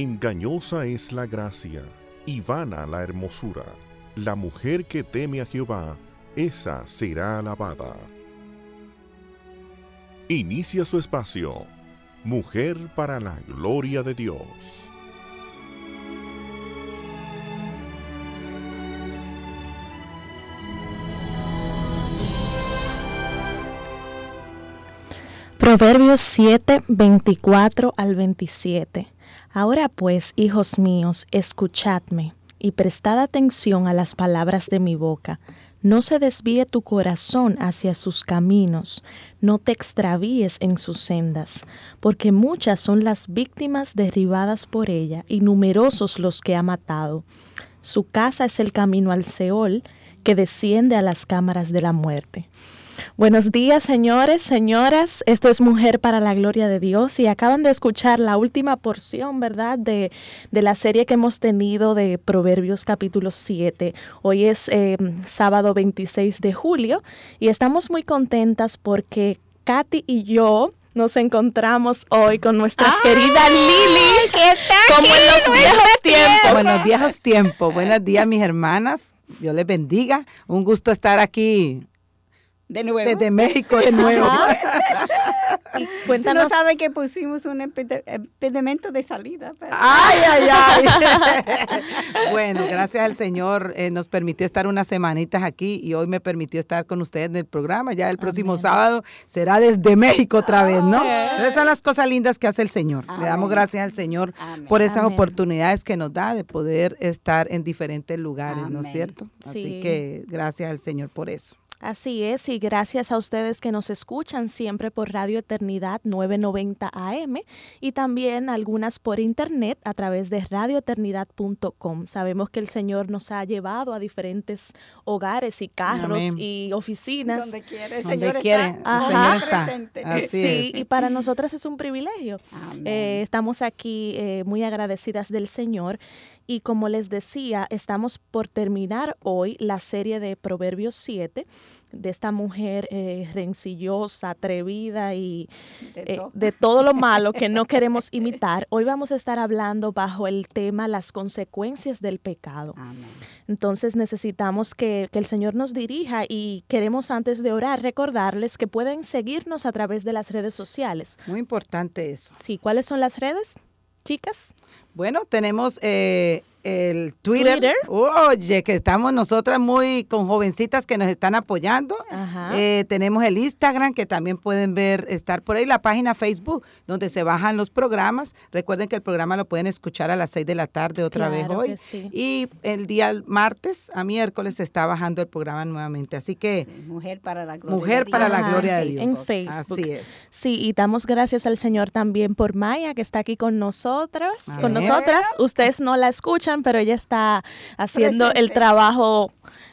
Engañosa es la gracia y vana la hermosura. La mujer que teme a Jehová, esa será alabada. Inicia su espacio. Mujer para la gloria de Dios. Proverbios 7, 24 al 27. Ahora pues, hijos míos, escuchadme y prestad atención a las palabras de mi boca. No se desvíe tu corazón hacia sus caminos, no te extravíes en sus sendas, porque muchas son las víctimas derribadas por ella y numerosos los que ha matado. Su casa es el camino al Seol, que desciende a las cámaras de la muerte. Buenos días, señores, señoras. Esto es Mujer para la Gloria de Dios y acaban de escuchar la última porción, ¿verdad?, de, de la serie que hemos tenido de Proverbios capítulo 7. Hoy es eh, sábado 26 de julio y estamos muy contentas porque Katy y yo nos encontramos hoy con nuestra querida Lili, que está como en los viejos tiempos. Buenos viejos tiempos. Buenos días, mis hermanas. Dios les bendiga. Un gusto estar aquí de nuevo. Desde México de nuevo. Cuéntanos. no sabe que pusimos un impedimento de salida. Ay, ay, ay. bueno, gracias al Señor eh, nos permitió estar unas semanitas aquí y hoy me permitió estar con ustedes en el programa. Ya el próximo sábado será desde México otra vez, ¿no? Esas son las cosas lindas que hace el Señor. Le damos gracias al Señor por esas oportunidades que nos da de poder estar en diferentes lugares, ¿no es cierto? Así que gracias al Señor por eso. Así es, y gracias a ustedes que nos escuchan siempre por Radio Eternidad 990 AM y también algunas por internet a través de radioeternidad.com. Sabemos que el Señor nos ha llevado a diferentes hogares y carros y oficinas. Donde quiere, el Señor está, presente. sí, y para nosotras es un privilegio. Eh, estamos aquí eh, muy agradecidas del Señor y como les decía, estamos por terminar hoy la serie de Proverbios 7 de esta mujer eh, rencillosa, atrevida y eh, de, todo lo malo que no queremos imitar. Hoy vamos a estar hablando bajo el tema las consecuencias del pecado. Entonces necesitamos que, que el Señor nos dirija y queremos antes de orar recordarles que pueden seguirnos a través de las redes sociales. Muy importante eso. Sí, ¿cuáles son las redes, chicas? Bueno, tenemos eh, el Twitter. Oye, que estamos nosotras muy con jovencitas que nos están apoyando. Eh, tenemos el Instagram, que también pueden ver, estar por ahí, la página Facebook, donde se bajan los programas. Recuerden que el programa lo pueden escuchar a las 6 de la tarde otra vez hoy. Y el día martes a miércoles se está bajando el programa nuevamente. Así que... mujer para la gloria Mujer de para la gloria de Dios. En Facebook. Así es. Sí, y damos gracias al Señor también por Maya, que está aquí con nosotros, con nosotras. Ustedes no la escuchan pero ella está haciendo el trabajo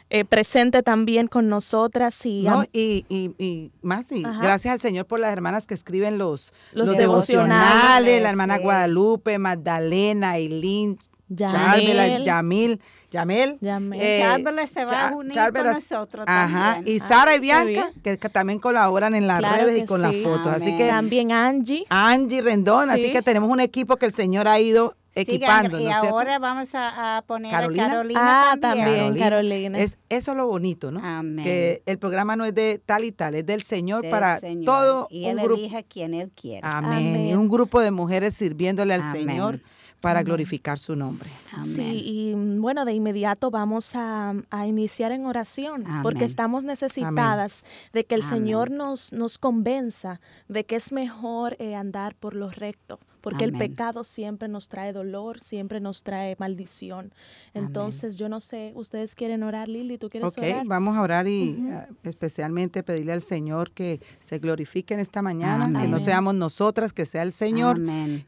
eh, presente también con nosotras. Y, y, más, y gracias al Señor por las hermanas que escriben los, los, devocionales, la hermana Guadalupe, Magdalena, Eileen, Yamil, Yamil, Yamel. Eh, se va a unir con nosotros Ajá. Y Sara y Bianca, que, también colaboran en las redes y con las fotos. Así que también Angie. Angie Rendón, así que tenemos un equipo que el Señor ha ido equipando. y ahora vamos a, poner Carolina. a Carolina ah, también. Carolina. Es, eso es lo bonito, ¿no? Que el programa no es de tal y tal, es del Señor para todo y él elige a quien Él quiere. Amén. Y un grupo de mujeres sirviéndole al Señor para glorificar su nombre. Sí, y mm, bueno, de inmediato vamos a, iniciar en oración, porque estamos necesitadas de que el Señor nos, nos convenza de que es mejor eh, andar por lo recto porque el pecado siempre nos trae dolor, siempre nos trae maldición. Entonces, yo no sé, ustedes quieren orar, Lili, ¿tú quieres orar? Ok, vamos a orar y ah, especialmente pedirle al Señor que se glorifique en esta mañana, que no seamos nosotras, que sea el Señor,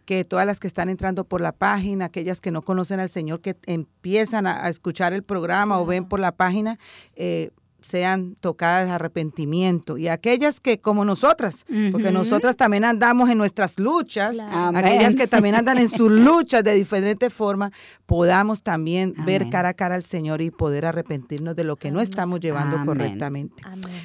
que todas las que están entrando por la página, aquellas que no conocen al Señor, que empiezan a, escuchar el programa o ven por la página, eh, sean tocadas de arrepentimiento. Y aquellas que como nosotras, porque nosotras también andamos en nuestras luchas, aquellas que también andan en sus luchas de diferente forma, podamos también ver cara a cara al Señor y poder arrepentirnos de lo que no estamos llevando correctamente.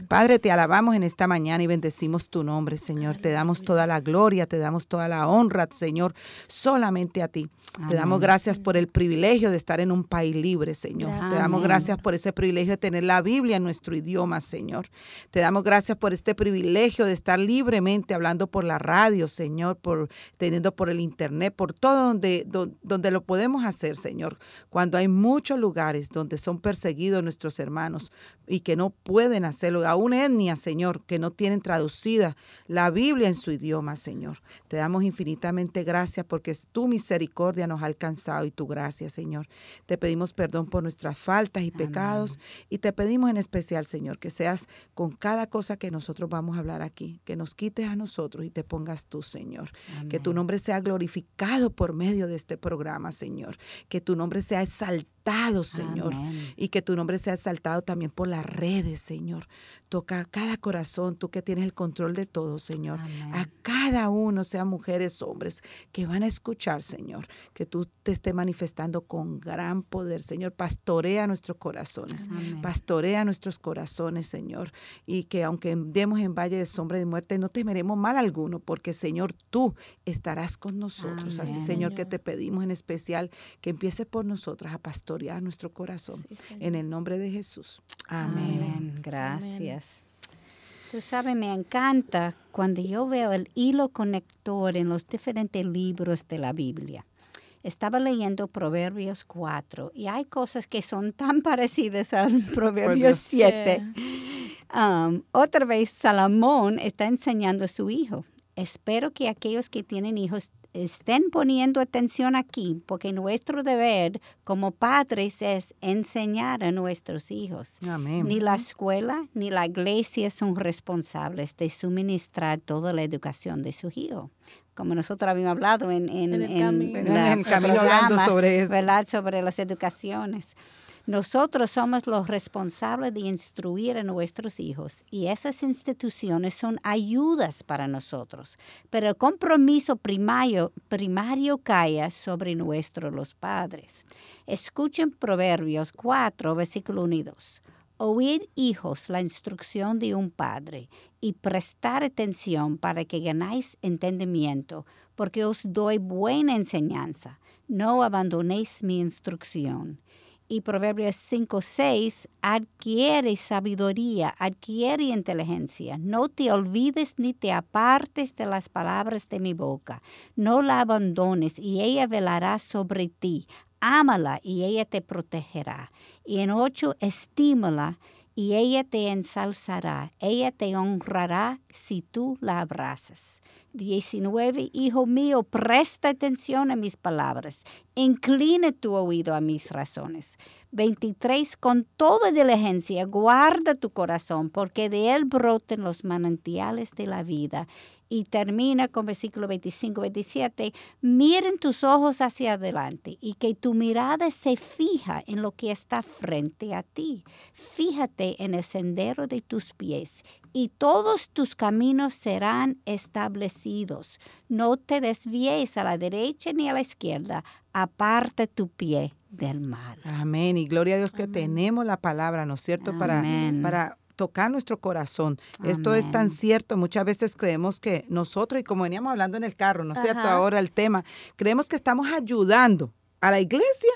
Padre, te alabamos en esta mañana y bendecimos tu nombre, Señor. Te damos toda la gloria, te damos toda la honra, Señor, solamente a ti. Te damos gracias por el privilegio de estar en un país libre, Señor. Te damos gracias por ese privilegio de tener la Biblia en nuestro idioma, Señor. Te damos gracias por este privilegio de estar libremente hablando por la radio, Señor, por teniendo por el internet, por todo donde, donde, lo podemos hacer, Señor. Cuando hay muchos lugares donde son perseguidos nuestros hermanos y que no pueden hacerlo, aún etnia, Señor, que no tienen traducida la Biblia en su idioma, Señor. Te damos infinitamente gracias porque es tu misericordia nos ha alcanzado y tu gracia, Señor. Te pedimos perdón por nuestras faltas y pecados y te pedimos en especial, Señor, que seas con cada cosa que nosotros vamos a hablar aquí, que nos quites a nosotros y te pongas tú, Señor. Que tu nombre sea glorificado por medio de este programa, Señor. Que tu nombre sea exaltado Señor. Y que tu nombre sea exaltado también por las redes, Señor. Toca cada corazón, tú que tienes el control de todo, Señor. A cada uno, sean mujeres, hombres, que van a escuchar, Señor. Que tú te estés manifestando con gran poder, Señor. Pastorea nuestros corazones. Pastorea nuestros corazones, Señor. Y que aunque demos en valle de sombra de muerte, no temeremos mal alguno, porque, Señor, tú estarás con nosotros. Así, Señor, que te pedimos en especial que empiece por nosotros a pastorear a nuestro corazón. en el nombre de Jesús. Amén. Gracias. Tú sabes, me encanta cuando yo veo el hilo conector en los diferentes libros de la Biblia. Estaba leyendo Proverbios 4 y hay cosas que son tan parecidas al Proverbios 7. Um, otra vez, Salomón está enseñando a su hijo. Espero que aquellos que tienen hijos estén poniendo atención aquí, porque nuestro deber como padres es enseñar a nuestros hijos. Ni la escuela ni la iglesia son responsables de suministrar toda la educación de su hijo como nosotros habíamos hablado en, en, el, camino hablando sobre eso. Sobre las educaciones. Nosotros somos los responsables de instruir a nuestros hijos y esas instituciones son ayudas para nosotros, pero el compromiso primario, primario cae sobre nuestros los padres. Escuchen Proverbios 4, versículo 1 y 2. Oír, hijos, la instrucción de un padre y prestar atención para que ganáis entendimiento, porque os doy buena enseñanza. No abandonéis mi instrucción y Proverbios 5, 6, adquiere sabiduría, adquiere inteligencia. No te olvides ni te apartes de las palabras de mi boca. No la abandones y ella velará sobre ti. Ámala y ella te protegerá. Y en 8, estímala y ella te ensalzará. Ella te honrará si tú la abrazas. 19, Hijo mío, presta atención a mis palabras, incline tu oído a mis razones. 23, con toda diligencia, guarda tu corazón, porque de él broten los manantiales de la vida y termina con versículo 25, 27, miren tus ojos hacia adelante y que tu mirada se fija en lo que está frente a ti. Fíjate en el sendero de tus pies y todos tus caminos serán establecidos. No te desvíes a la derecha ni a la izquierda, aparte tu pie del mal. Amén. Y gloria a Dios que tenemos la palabra, ¿no es cierto? Para, para tocar nuestro corazón. Esto es tan cierto. Muchas veces creemos que nosotros, y como veníamos hablando en el carro, ¿no es cierto? Ahora el tema, creemos que estamos ayudando a la iglesia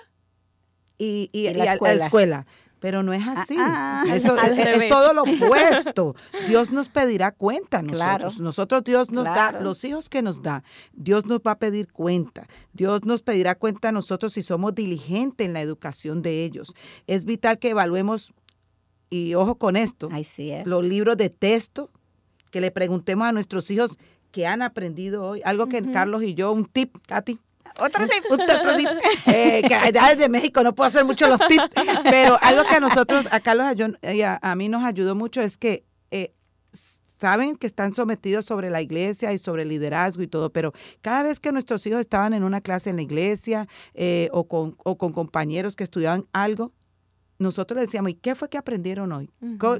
y, a, la escuela. Pero no es ah, así. Ah. Eso es, todo lo opuesto. Dios nos pedirá cuenta nosotros. Nosotros Dios nos da los hijos que nos da. Dios nos va a pedir cuenta. Dios nos pedirá cuenta a nosotros si somos diligentes en la educación de ellos. Es vital que evaluemos y ojo con esto, los libros de texto, que le preguntemos a nuestros hijos qué han aprendido hoy. Algo que Carlos y yo, un tip, Katy. Otro tip. otro tip. Eh, que allá desde México no puedo hacer mucho los tips, pero algo que a nosotros, a Carlos y a, a mí nos ayudó mucho es que eh, saben que están sometidos sobre la iglesia y sobre el liderazgo y todo, pero cada vez que nuestros hijos estaban en una clase en la iglesia eh, o, con, o con compañeros que estudiaban algo, nosotros le decíamos, ¿y qué fue que aprendieron hoy?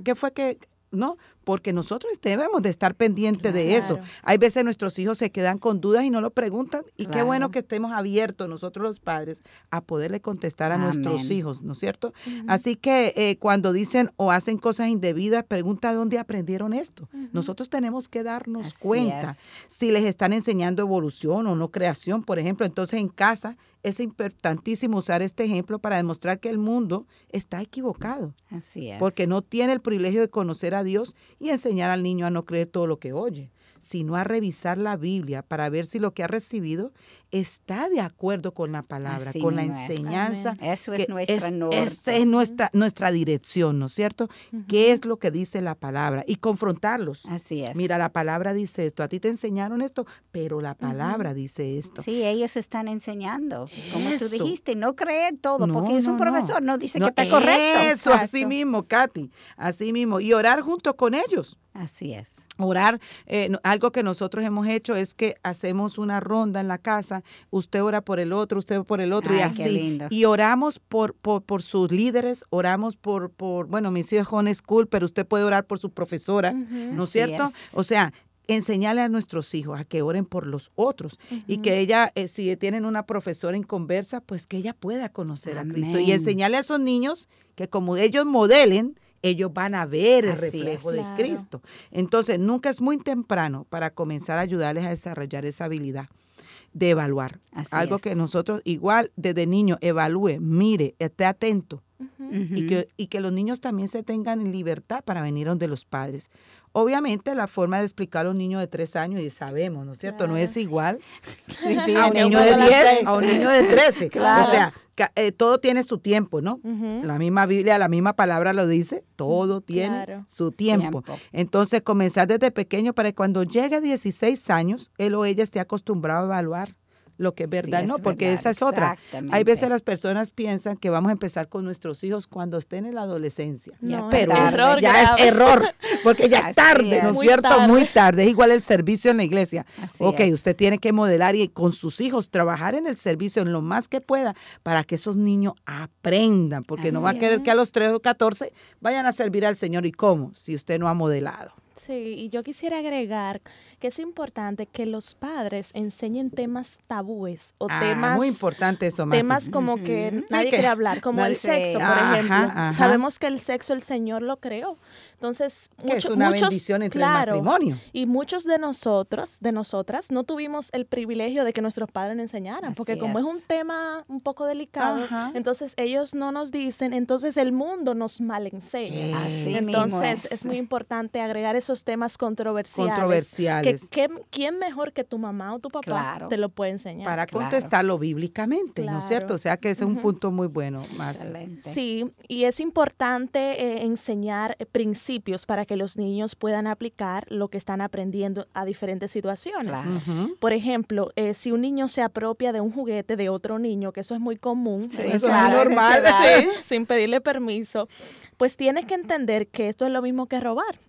¿Qué fue que no, porque nosotros debemos de estar pendientes de eso. Hay veces nuestros hijos se quedan con dudas y no lo preguntan y qué bueno que estemos abiertos nosotros los padres a poderle contestar a nuestros hijos, ¿no es cierto? Así que eh, cuando dicen o hacen cosas indebidas, pregunta dónde aprendieron esto. Nosotros tenemos que darnos cuenta si les están enseñando evolución o no creación, por ejemplo. Entonces en casa es importantísimo usar este ejemplo para demostrar que el mundo está equivocado. Así es. Porque no tiene el privilegio de conocer a Dios y enseñar al niño a no creer todo lo que oye sino a revisar la Biblia para ver si lo que ha recibido está de acuerdo con la palabra, con la enseñanza. Eso es nuestra norte. Esa es nuestra, nuestra dirección, ¿no es cierto? ¿Qué es lo que dice la palabra? Y confrontarlos. Así es. Mira, la palabra dice esto, a ti te enseñaron esto, pero la palabra dice esto. Sí, ellos están enseñando, como tú dijiste, no creer todo, porque es un profesor, no, dice que está correcto. Eso, así mismo, Katy, así mismo. Y orar junto con ellos. Así es orar. Eh, algo que nosotros hemos hecho es que hacemos una ronda en la casa, usted ora por el otro, usted por el otro y así. Y oramos por, por, sus líderes, oramos por, por, bueno, mis hijos son school, pero usted puede orar por su profesora, ¿no es cierto? O sea, enseñarle a nuestros hijos a que oren por los otros y que ella, eh, si tienen una profesora en conversa, pues que ella pueda conocer a Cristo y enseñarle a esos niños que como ellos modelen, ellos van a ver el reflejo de Cristo. Entonces, nunca es muy temprano para comenzar a ayudarles a desarrollar esa habilidad de evaluar. Algo que nosotros igual desde niño evalúe, mire, esté atento. y, que, y que los niños también se tengan en libertad para venir donde los padres. Obviamente la forma de explicar a un niño de tres años, y sabemos, ¿no es cierto? No es igual a un niño de diez, a un niño de trece. O sea, eh, todo tiene su tiempo, ¿no? La misma Biblia, la misma palabra lo dice, todo tiene su tiempo. Entonces, comenzar desde pequeño para que cuando llegue a 16 años, él o ella esté acostumbrado a evaluar lo que es verdad, ¿no? Porque esa es otra. Hay veces las personas piensan que vamos a empezar con nuestros hijos cuando estén en la adolescencia. pero ya es error, porque ya es tarde, ¿no es cierto? Muy tarde. Es igual el servicio en la iglesia. ok, usted tiene que modelar y con sus hijos trabajar en el servicio en lo más que pueda para que esos niños aprendan, porque no va a querer que a los 3 o 14 vayan a servir al Señor. ¿Y cómo? Si usted no ha modelado. Sí, y yo quisiera agregar que es importante que los padres enseñen temas tabúes o ah, temas muy importante eso temas como que nadie quiere hablar como el sexo por ejemplo. sabemos que el sexo el Señor lo creó entonces, es una muchos, bendición entre el matrimonio. Y muchos de nosotros, de nosotras, no tuvimos el privilegio de que nuestros padres nos enseñaran, porque como es. un tema un poco delicado, entonces ellos no nos dicen, entonces el mundo nos mal enseña. entonces es. muy importante agregar esos temas controversiales. Controversiales. Que, ¿Quién mejor que tu mamá o tu papá te lo puede enseñar? Para contestarlo bíblicamente, ¿no es cierto? O sea que ese es un punto muy bueno. Más. Sí, y es importante eh, enseñar principios para que los niños puedan aplicar lo que están aprendiendo a diferentes situaciones. Por ejemplo, eh, si un niño se apropia de un juguete de otro niño, que eso es muy común, eso es normal, sin pedirle permiso, pues tienes que entender que esto es lo mismo que robar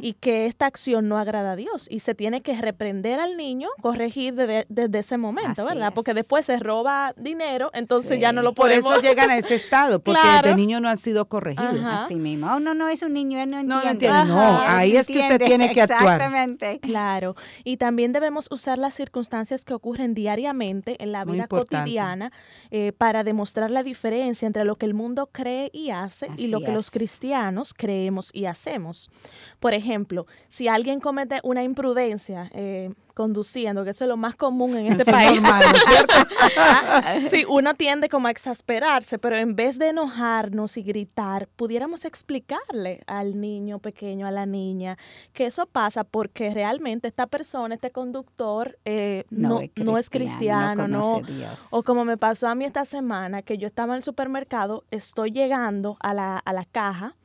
y que esta acción no agrada a Dios y se tiene que reprender al niño, corregir desde, ese momento, ¿verdad? Porque después se roba dinero, entonces ya no lo podemos. Por eso llegan a ese estado, porque el niño no han sido corregidos. Así mismo. Oh, no, no es un niño, no entiende. No, ahí es que usted tiene que actuar. Exactamente. Claro. Y también debemos usar las circunstancias que ocurren diariamente en la vida cotidiana eh, para demostrar la diferencia entre lo que el mundo cree y hace y lo que los cristianos creemos y hacemos. Por ejemplo, si alguien comete una imprudencia, eh, conduciendo, que eso es lo más común en este país. ¿cierto? sí, uno tiende como a exasperarse, pero en vez de enojarnos y gritar, pudiéramos explicarle al niño pequeño, a la niña, que eso pasa porque realmente esta persona, este conductor, eh, no, no, es cristiano, no, O como me pasó a mí esta semana, que yo estaba en el supermercado, estoy llegando a la, a la caja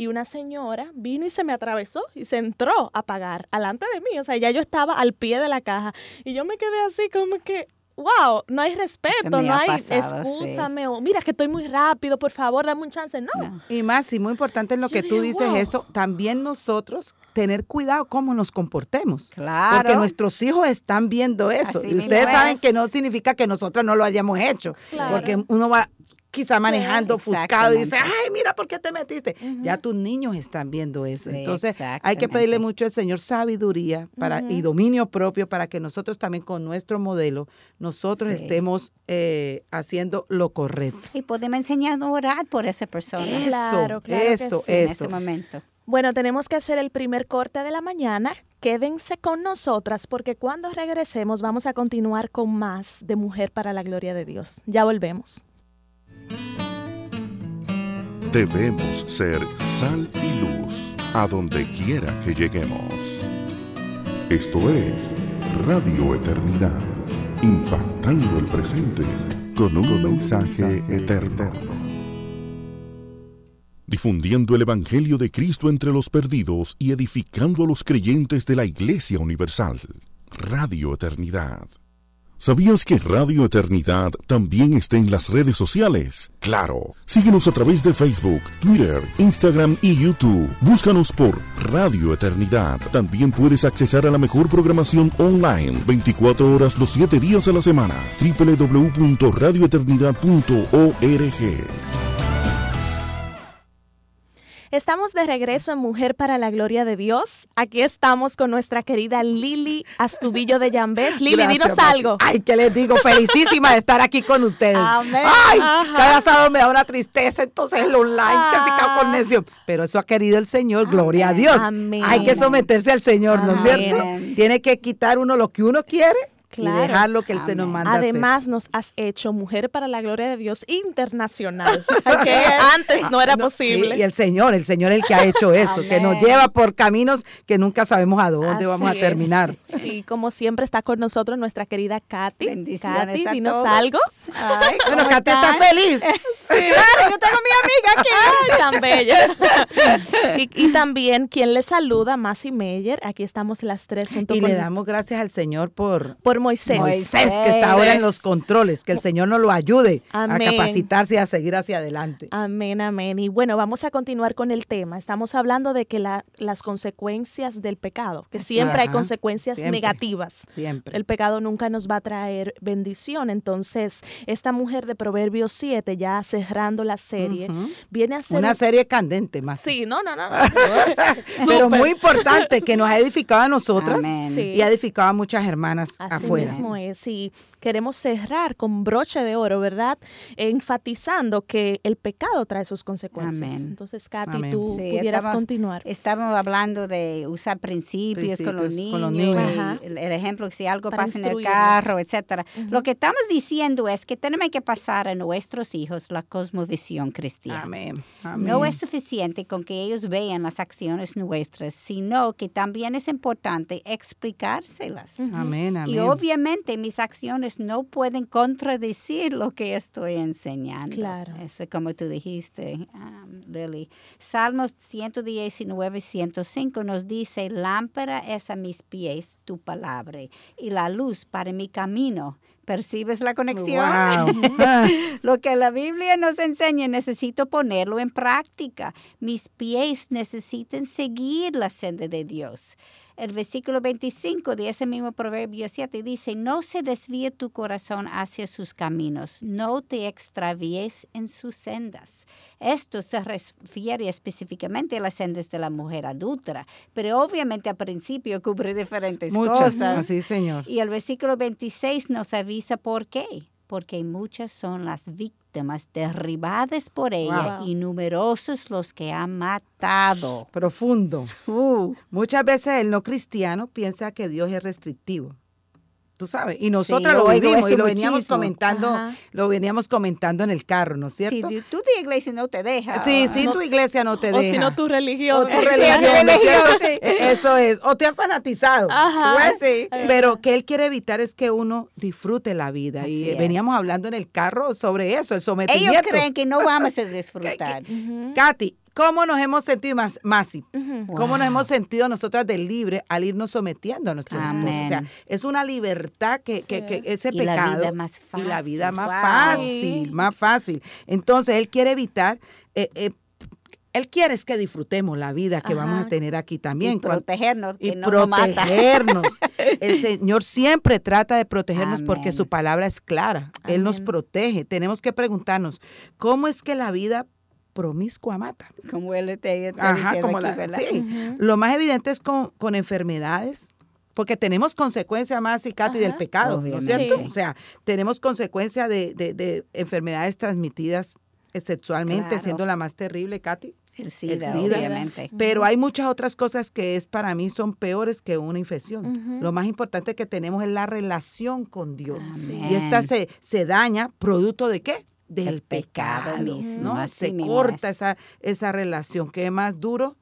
y una señora vino y se me atravesó y se entró a pagar alante de mí. O sea, ya yo estaba al pie de la caja y yo me quedé así como que, wow, no hay respeto, no hay excúsame o mira que estoy muy rápido, por favor, dame un chance. No. Y más, y muy importante en lo que tú dices eso, también nosotros tener cuidado cómo nos comportemos. Claro. Porque nuestros hijos están viendo eso. y ustedes saben que no significa que nosotros no lo hayamos hecho. Porque uno va quizá manejando ofuscado y dice, ay, mira, ¿por qué te metiste? Ya tus niños están viendo eso. Entonces hay que pedirle mucho al Señor sabiduría para, y dominio propio para que nosotros también con nuestro modelo, nosotros estemos eh, haciendo lo correcto. Y podemos enseñar a orar por esa persona. Eso, claro, claro eso, En ese momento. Bueno, tenemos que hacer el primer corte de la mañana. Quédense con nosotras porque cuando regresemos vamos a continuar con más de Mujer para la Gloria de Dios. Ya volvemos. Debemos ser sal y luz a donde quiera que lleguemos. Esto es Radio Eternidad, impactando el presente con un mensaje eterno. Difundiendo el Evangelio de Cristo entre los perdidos y edificando a los creyentes de la Iglesia Universal. Radio Eternidad. ¿Sabías que Radio Eternidad también está en las redes sociales? Claro. Síguenos a través de Facebook, Twitter, Instagram y YouTube. Búscanos por Radio Eternidad. También puedes accesar a la mejor programación online 24 horas los 7 días a la semana. www.radioeternidad.org. Estamos de regreso en Mujer para la Gloria de Dios. Aquí estamos con nuestra querida Lili Astudillo de Yambés. Lili, dinos algo. Ay, ¿qué les digo? Felicísima de estar aquí con ustedes. Amén. Ay, cada sábado me da una tristeza, entonces el online, casi cago con necio. Pero eso ha querido el Señor, gloria a Dios. Amén. Hay que someterse al Señor, ¿no es cierto? Tiene que quitar uno lo que uno quiere Claro. Y dejar lo que Él se nos manda. Además, nos has hecho mujer para la gloria de Dios internacional, que antes no era posible. y el Señor, el Señor el que ha hecho eso, que nos lleva por caminos que nunca sabemos a dónde vamos a terminar. Sí, como siempre está con nosotros nuestra querida Katy. Katy, dinos algo. Ay, bueno, Katy está feliz. Sí, Ay, tan bella. y, también quien le saluda, Masi Meyer. Aquí estamos las tres junto y con... Y le damos gracias al Señor por... Por Moisés. Moisés, que está ahora en los controles, que el Señor nos lo ayude a capacitarse y a seguir hacia adelante. Amén, amén. Y bueno, vamos a continuar con el tema. Estamos hablando de que las consecuencias del pecado, que siempre hay consecuencias negativas. Siempre. El pecado nunca nos va a traer bendición. Entonces, esta mujer de Proverbios 7, ya cerrando la serie, viene a ser... Una serie candente más. Sí, no, no, no. Pero muy importante, que nos ha edificado a nosotras y ha edificado a muchas hermanas mismo es. Y queremos cerrar con broche de oro, ¿verdad? Enfatizando que el pecado trae sus consecuencias. Entonces, Katy, tú pudieras continuar. Estamos hablando de usar principios, con los niños, El, ejemplo si algo pasa en el carro, etcétera. Lo que estamos diciendo es que tenemos que pasar a nuestros hijos la cosmovisión cristiana. Amén. No es suficiente con que ellos vean las acciones nuestras, sino que también es importante explicárselas. Amén, amén. Y obviamente mis acciones no pueden contradecir lo que estoy enseñando. Claro. Eso, como tú dijiste, um, Lily. Salmos 119, 105 nos dice, lámpara es a mis pies tu palabra y la luz para mi camino. ¿Percibes la conexión? Lo que la Biblia nos enseña, necesito ponerlo en práctica. Mis pies necesitan seguir la senda de Dios el versículo 25 de ese mismo Proverbio 7 dice, no se desvíe tu corazón hacia sus caminos, no te extravíes en sus sendas. Esto se refiere específicamente a las sendas de la mujer adulta, pero obviamente al principio cubre diferentes cosas. Sí, señor. Y el versículo 26 nos avisa por qué porque muchas son las víctimas derribadas por ella y numerosos los que han matado. Profundo. Uh. Muchas veces el no cristiano piensa que Dios es restrictivo tú sabes. Y nosotros lo vivimos y lo veníamos comentando, lo veníamos comentando en el carro, ¿no es cierto? Si tú, tu iglesia no te deja. Sí, sí, tu iglesia no te deja. O si no tu religión. O tu religión, e, Eso es. O te ha fanatizado. Ajá, sí. Pero que él quiere evitar es que uno disfrute la vida. y veníamos hablando en el carro sobre eso, el sometimiento. Ellos creen que no vamos a disfrutar. Katy, ¿Cómo nos hemos sentido, más, Masi? ¿Cómo nos hemos sentido nosotras de libre al irnos sometiendo a nuestros esposos? O sea, es una libertad que, que, ese pecado. Y la vida más fácil. Y la vida más fácil, más fácil. Entonces, él quiere evitar. Eh, eh, Él quiere es que disfrutemos la vida que vamos a tener aquí también. Y protegernos. y protegernos. El Señor siempre trata de protegernos porque su palabra es clara. Él nos protege. Tenemos que preguntarnos, ¿cómo es que la vida promiscua mata? Como él te Ajá, como la, Sí. Lo más evidente es con, con enfermedades, porque tenemos consecuencia más, y Katy, del pecado, ¿no es cierto? O sea, tenemos consecuencia de, de, enfermedades transmitidas sexualmente, siendo la más terrible, Katy. El SIDA, obviamente. Pero hay muchas otras cosas que es para mí son peores que una infección. Lo más importante que tenemos es la relación con Dios. Y esta se, se daña producto de qué? Del pecado, mismo. ¿no? se corta esa, esa relación. ¿Qué es más duro?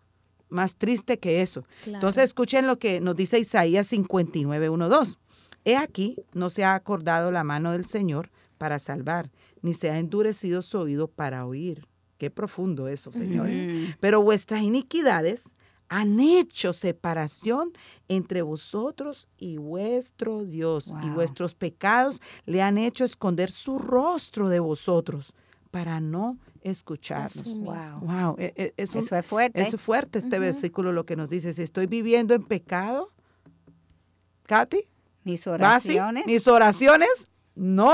Más triste que eso. Entonces escuchen lo que nos dice Isaías 59, 1, 2. He aquí, no se ha acordado la mano del Señor para salvar, ni se ha endurecido su oído para oír. Qué profundo eso, señores. Pero vuestras iniquidades han hecho separación entre vosotros y vuestro Dios. Y vuestros pecados le han hecho esconder su rostro de vosotros para no escucharnos. wow. E, e, eso es fuerte. Es fuerte este versículo lo que nos dice. Si estoy viviendo en pecado, Katy, mis oraciones. Mis oraciones no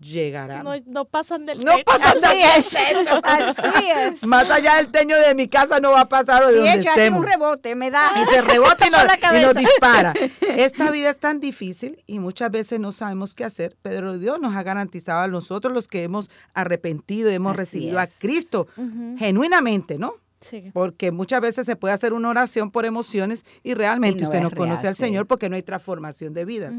llegarán. No, pasan del no Pasan Así es. Así es. Más allá del teño de mi casa no va a pasar de donde hecho, estemos. un rebote, me da. Y se rebota y, nos, dispara. Esta vida es tan difícil y muchas veces no sabemos qué hacer, pero Dios nos ha garantizado a nosotros los que hemos arrepentido, hemos recibido a Cristo genuinamente, ¿no? Porque muchas veces se puede hacer una oración por emociones y realmente usted no conoce al Señor porque no hay transformación de vidas.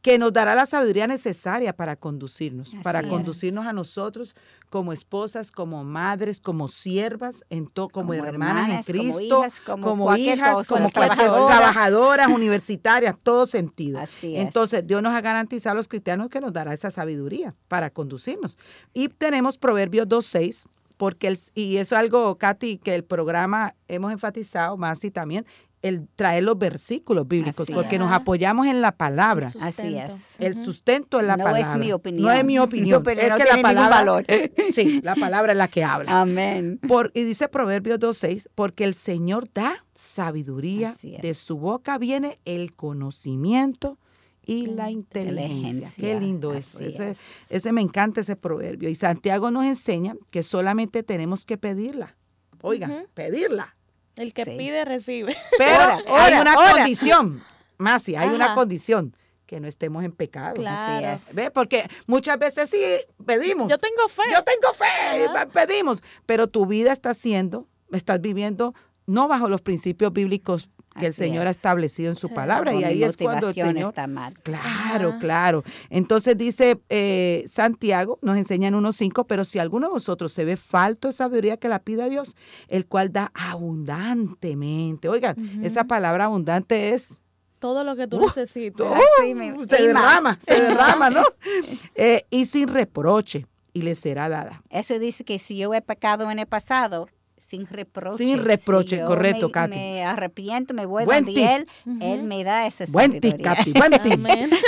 Que nos dará la sabiduría necesaria para conducirnos, para conducirnos a nosotros como esposas, como madres, como siervas, en como, hermanas, en Cristo, como hijas, como, trabajadoras, universitarias, todo sentido. Entonces, Dios nos ha garantizado a los cristianos que nos dará esa sabiduría para conducirnos. Y tenemos Proverbios 2.6 porque el, y eso es algo, Katy, que el programa hemos enfatizado más y también, el traer los versículos bíblicos, porque nos apoyamos en la palabra. Así es. El sustento es la palabra. No es mi opinión. No es mi opinión. es que la palabra, valor. Sí, la palabra es la que habla. Amén. Por, y dice Proverbios 2.6, porque el Señor da sabiduría, de su boca viene el conocimiento y la inteligencia. Qué lindo es. Ese, ese me encanta ese proverbio. Y Santiago nos enseña que solamente tenemos que pedirla. Oigan, pedirla. El que pide, recibe. Pero hay una condición, Masi, hay una condición que no estemos en pecado. Claro. ¿Ve? Porque muchas veces sí pedimos. Yo tengo fe. Yo tengo fe, pedimos. Pero tu vida está siendo, estás viviendo no bajo los principios bíblicos que el Señor ha establecido en su palabra. y ahí es cuando el Señor... está mal. Claro, claro. Entonces dice eh, Santiago, nos enseña en 1.5, pero si alguno de vosotros se ve falto de sabiduría que la pida Dios, el cual da abundantemente. Oigan, esa palabra abundante es todo lo que tú necesitas. se derrama, se derrama, ¿no? Eh, y sin reproche, y le será dada. Eso dice que si yo he pecado en el pasado, sin reproche. Sin reproche, correcto, Katy. Me arrepiento, me voy buen donde él, él me da ese Buen ti, Katy, buen ti.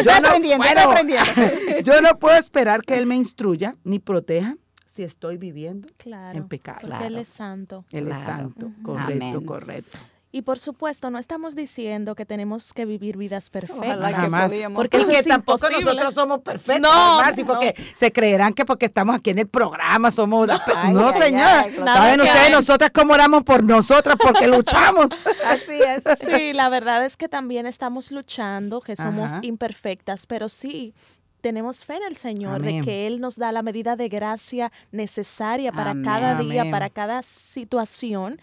Yo no, aprendiendo, aprendiendo. yo no puedo esperar que él me instruya ni proteja si estoy viviendo en pecado. Él es santo. Él es santo, correcto, correcto. Y por supuesto, no estamos diciendo que tenemos que vivir vidas perfectas. Jamás. Porque, porque tampoco nosotros somos perfectos. No, y porque se creerán que porque estamos aquí en el programa somos... no, señora. Saben ustedes nosotras cómo oramos por nosotras porque luchamos. Así es. Sí, la verdad es que también estamos luchando, que somos imperfectas, pero sí tenemos fe en el Señor de que Él nos da la medida de gracia necesaria para cada día, para cada situación.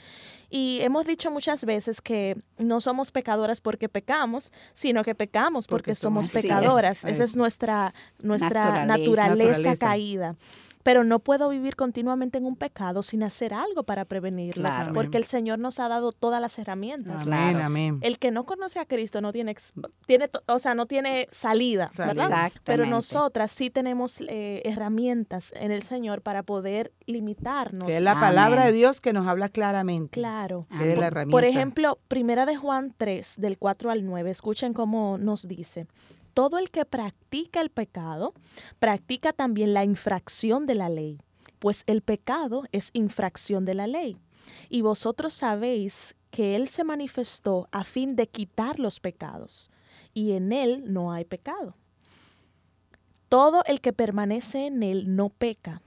Y hemos dicho muchas veces que no somos pecadoras porque pecamos, sino que pecamos porque, somos, pecadoras. Esa es nuestra, nuestra naturaleza. caída pero no puedo vivir continuamente en un pecado sin hacer algo para prevenirlo, porque el Señor nos ha dado todas las herramientas. Amén, amén. El que no conoce a Cristo no tiene, tiene o sea, no tiene salida, ¿verdad? Pero nosotras sí tenemos eh, herramientas en el Señor para poder limitarnos. Que es la palabra de Dios que nos habla claramente. Claro. Que es la herramienta. Por ejemplo, Primera de Juan 3, del 4 al 9, escuchen cómo nos dice todo el que practica el pecado, practica también la infracción de la ley, pues el pecado es infracción de la ley. Y vosotros sabéis que Él se manifestó a fin de quitar los pecados, y en Él no hay pecado. Todo el que permanece en Él no peca.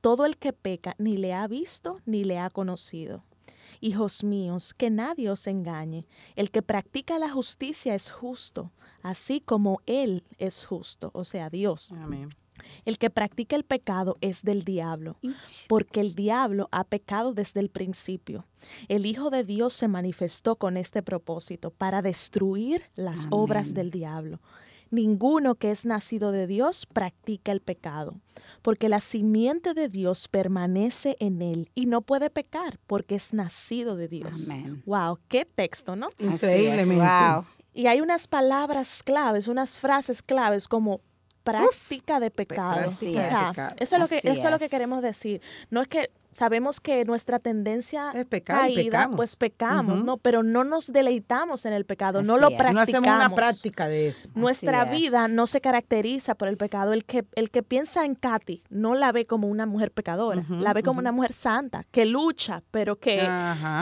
Todo el que peca ni le ha visto ni le ha conocido. Hijos míos, que nadie os engañe. El que practica la justicia es justo, así como Él es justo, o sea, Dios. Amén. El que practica el pecado es del diablo, porque el diablo ha pecado desde el principio. El Hijo de Dios se manifestó con este propósito, para destruir las obras del diablo. Ninguno que es nacido de Dios practica el pecado, porque la simiente de Dios permanece en él y no puede pecar porque es nacido de Dios. Wow, qué texto, ¿no? Increíblemente. Y hay unas palabras claves, unas frases claves como práctica de pecado. eso es lo que eso es lo que queremos decir. No es que sabemos que nuestra tendencia es pecar, caída, pues pecamos, ¿no? Pero no nos deleitamos en el pecado, no lo practicamos. No hacemos una práctica de eso. Nuestra vida no se caracteriza por el pecado. El que, el que piensa en Katy no la ve como una mujer pecadora, la ve como una mujer santa, que lucha, pero que,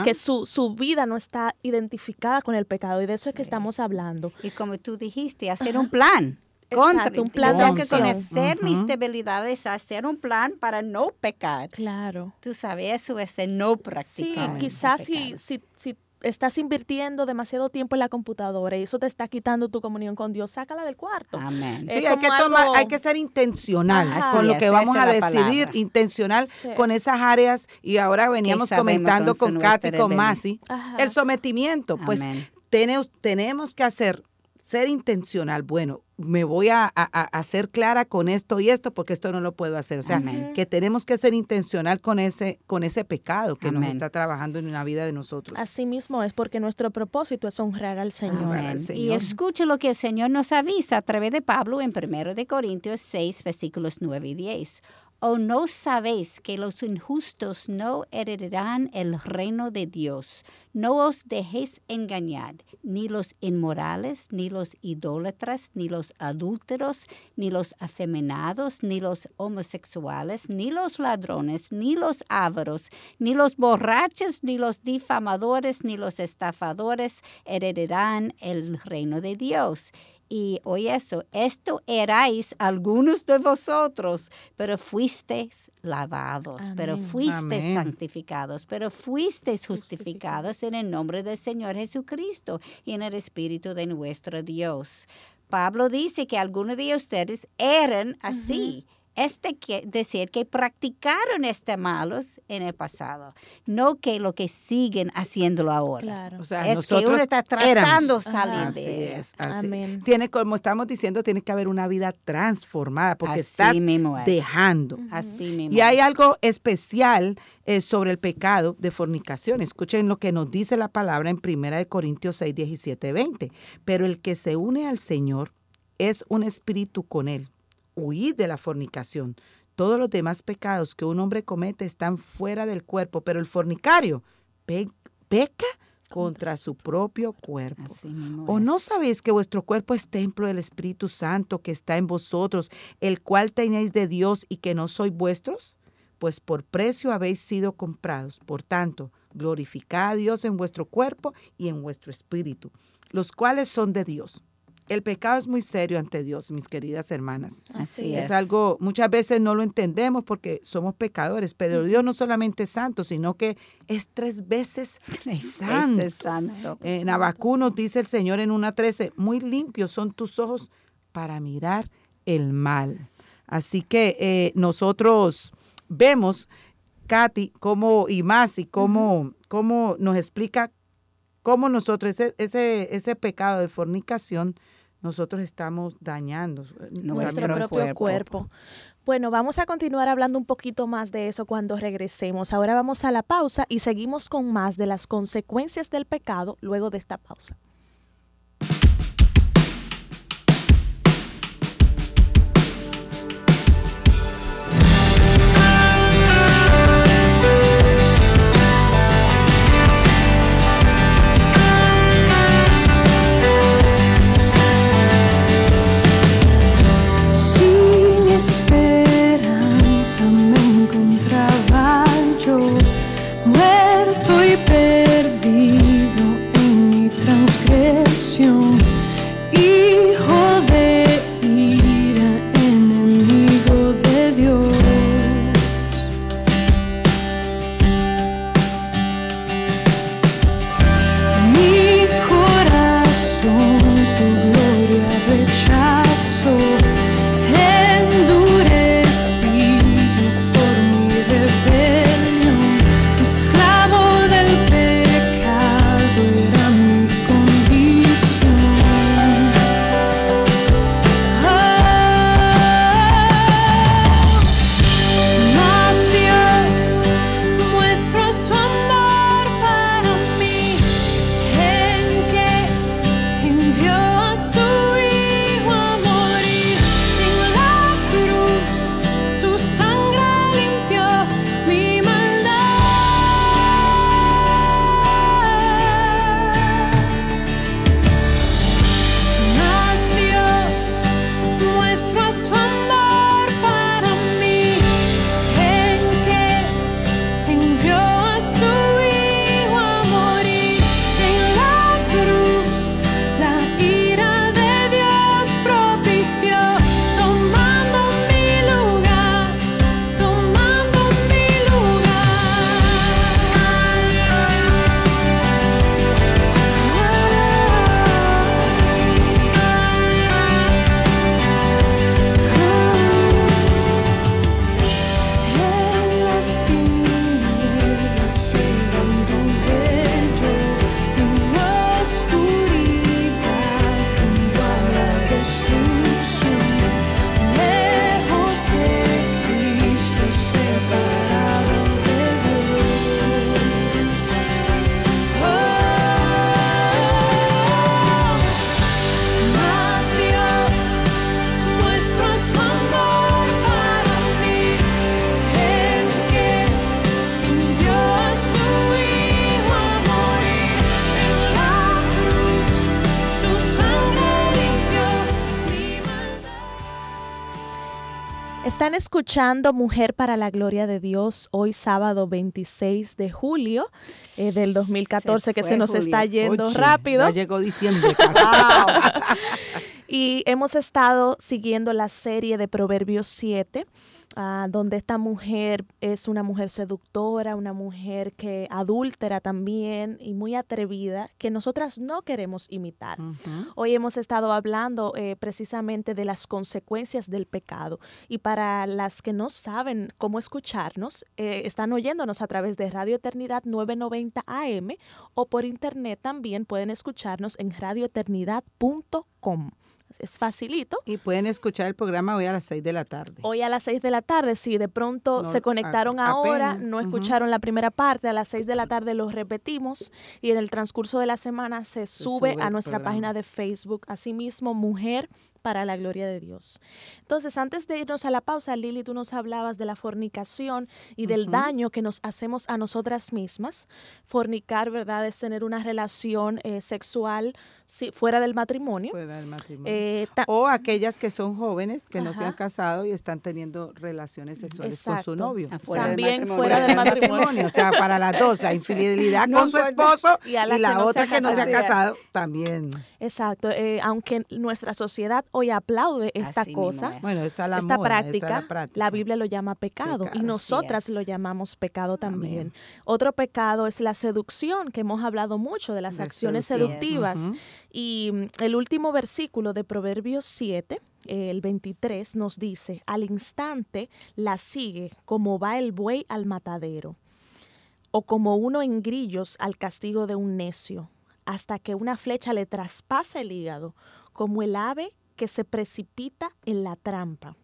que su, su, vida no está identificada con el pecado. Y de eso es que estamos hablando. Y como tú dijiste, hacer un plan contra. un plan Tengo que conocer mis debilidades, hacer un plan para no pecar. Claro. Tú sabes, eso es no practicar. Sí, quizás si, si, si estás invirtiendo demasiado tiempo en la computadora y eso te está quitando tu comunión con Dios, sácala del cuarto. Amén. Sí, hay que, tomar, hay que ser intencional con lo que vamos a decidir, intencional con esas áreas. Y ahora veníamos comentando con Katy, con Masi, el sometimiento. Pues tenemos, tenemos que hacer ser intencional, bueno, me voy a, hacer clara con esto y esto porque esto no lo puedo hacer. O sea, que tenemos que ser intencional con ese, con ese pecado que nos está trabajando en la vida de nosotros. Así mismo es porque nuestro propósito es honrar al Señor. Y escuche lo que el Señor nos avisa a través de Pablo en 1 de Corintios 6, versículos 9 y 10. ¿O no sabéis que los injustos no heredarán el reino de Dios? No os dejéis engañar, ni los inmorales, ni los idólatras, ni los adúlteros, ni los afeminados, ni los homosexuales, ni los ladrones, ni los ávaros, ni los borrachos, ni los difamadores, ni los estafadores heredarán el reino de Dios. Y oye eso, esto erais algunos de vosotros, pero fuisteis lavados, pero fuisteis santificados, pero fuisteis justificados en el nombre del Señor Jesucristo y en el Espíritu de nuestro Dios. Pablo dice que algunos de ustedes eran así que decir que practicaron este malos en el pasado, no que lo que siguen haciéndolo ahora. Claro. O sea, es nosotros que uno está tratando de salir de es, Amén. Tiene, como estamos diciendo, tiene que haber una vida transformada porque estás dejando. Así mismo. Y hay algo especial eh, sobre el pecado de fornicación. Escuchen lo que nos dice la palabra en 1 Corintios 6, 17, 20. Pero el que se une al Señor es un espíritu con él huid de la fornicación. Todos los demás pecados que un hombre comete están fuera del cuerpo, pero el fornicario peca contra su propio cuerpo. ¿O no sabéis que vuestro cuerpo es templo del Espíritu Santo que está en vosotros, el cual tenéis de Dios y que no sois vuestros? Pues por precio habéis sido comprados. Por tanto, glorificad a Dios en vuestro cuerpo y en vuestro espíritu, los cuales son de Dios el pecado es muy serio ante Dios, mis queridas hermanas. Así es. Es algo, muchas veces no lo entendemos porque somos pecadores, pero Dios no solamente es santo, sino que es tres veces santo. santo. En Abacú nos dice el Señor en una 13, muy limpios son tus ojos para mirar el mal. Así que eh, nosotros vemos, Katy, cómo, y más, y cómo, cómo nos explica cómo nosotros, ese, ese, ese pecado de fornicación, nosotros estamos dañando nuestro propio cuerpo. Bueno, vamos a continuar hablando un poquito más de eso cuando regresemos. Ahora vamos a la pausa y seguimos con más de las consecuencias del pecado luego de esta pausa. Están escuchando Mujer para la Gloria de Dios hoy sábado 26 de julio eh, del 2014 que se nos está yendo rápido. Ya llegó diciembre. y hemos estado siguiendo la serie de Proverbios 7 Ah, donde esta mujer es una mujer seductora, una mujer que adúltera también y muy atrevida, que nosotras no queremos imitar. Hoy hemos estado hablando eh, precisamente de las consecuencias del pecado y para las que no saben cómo escucharnos, eh, están oyéndonos a través de Radio Eternidad 990 AM o por internet también pueden escucharnos en radioeternidad.com. Es facilito. Y pueden escuchar el programa hoy a las 6 de la tarde. Hoy a las 6 de la tarde, si de pronto se conectaron ahora, no escucharon la primera parte, a las 6 de la tarde lo repetimos y en el transcurso de la semana se, sube, a nuestra página de Facebook. Asimismo, Mujer para la gloria de Dios. Entonces, antes de irnos a la pausa, Lili, tú nos hablabas de la fornicación y del daño que nos hacemos a nosotras mismas. Fornicar, ¿verdad? Es tener una relación eh, sexual fuera del matrimonio. Fuera del matrimonio. Eh, o aquellas que son jóvenes, que no se han casado y están teniendo relaciones sexuales con su novio. También fuera del matrimonio. O sea, para las dos, la infidelidad con su esposo y, la, otra que no se ha casado también. Exacto. Eh, aunque nuestra sociedad hoy aplaude esta cosa, esta, práctica, la, Biblia lo llama pecado, y nosotras lo llamamos pecado también. Otro pecado es la seducción, que hemos hablado mucho de las acciones seductivas. Y mm, el último versículo de Proverbios 7, el 23, nos dice, al instante la sigue como va el buey al matadero, o como uno en grillos al castigo de un necio, hasta que una flecha le traspasa el hígado, como el ave que se precipita en la trampa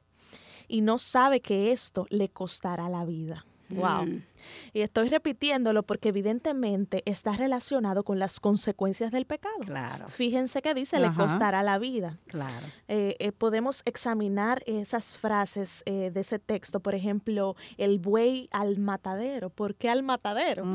y no sabe que esto le costará la vida. Wow. Mm. Y estoy repitiéndolo porque evidentemente está relacionado con las consecuencias del pecado. Claro. Fíjense que dice, le costará la vida. Claro. Eh, eh, podemos examinar esas frases eh, de ese texto, por ejemplo, el buey al matadero. ¿Por qué al matadero?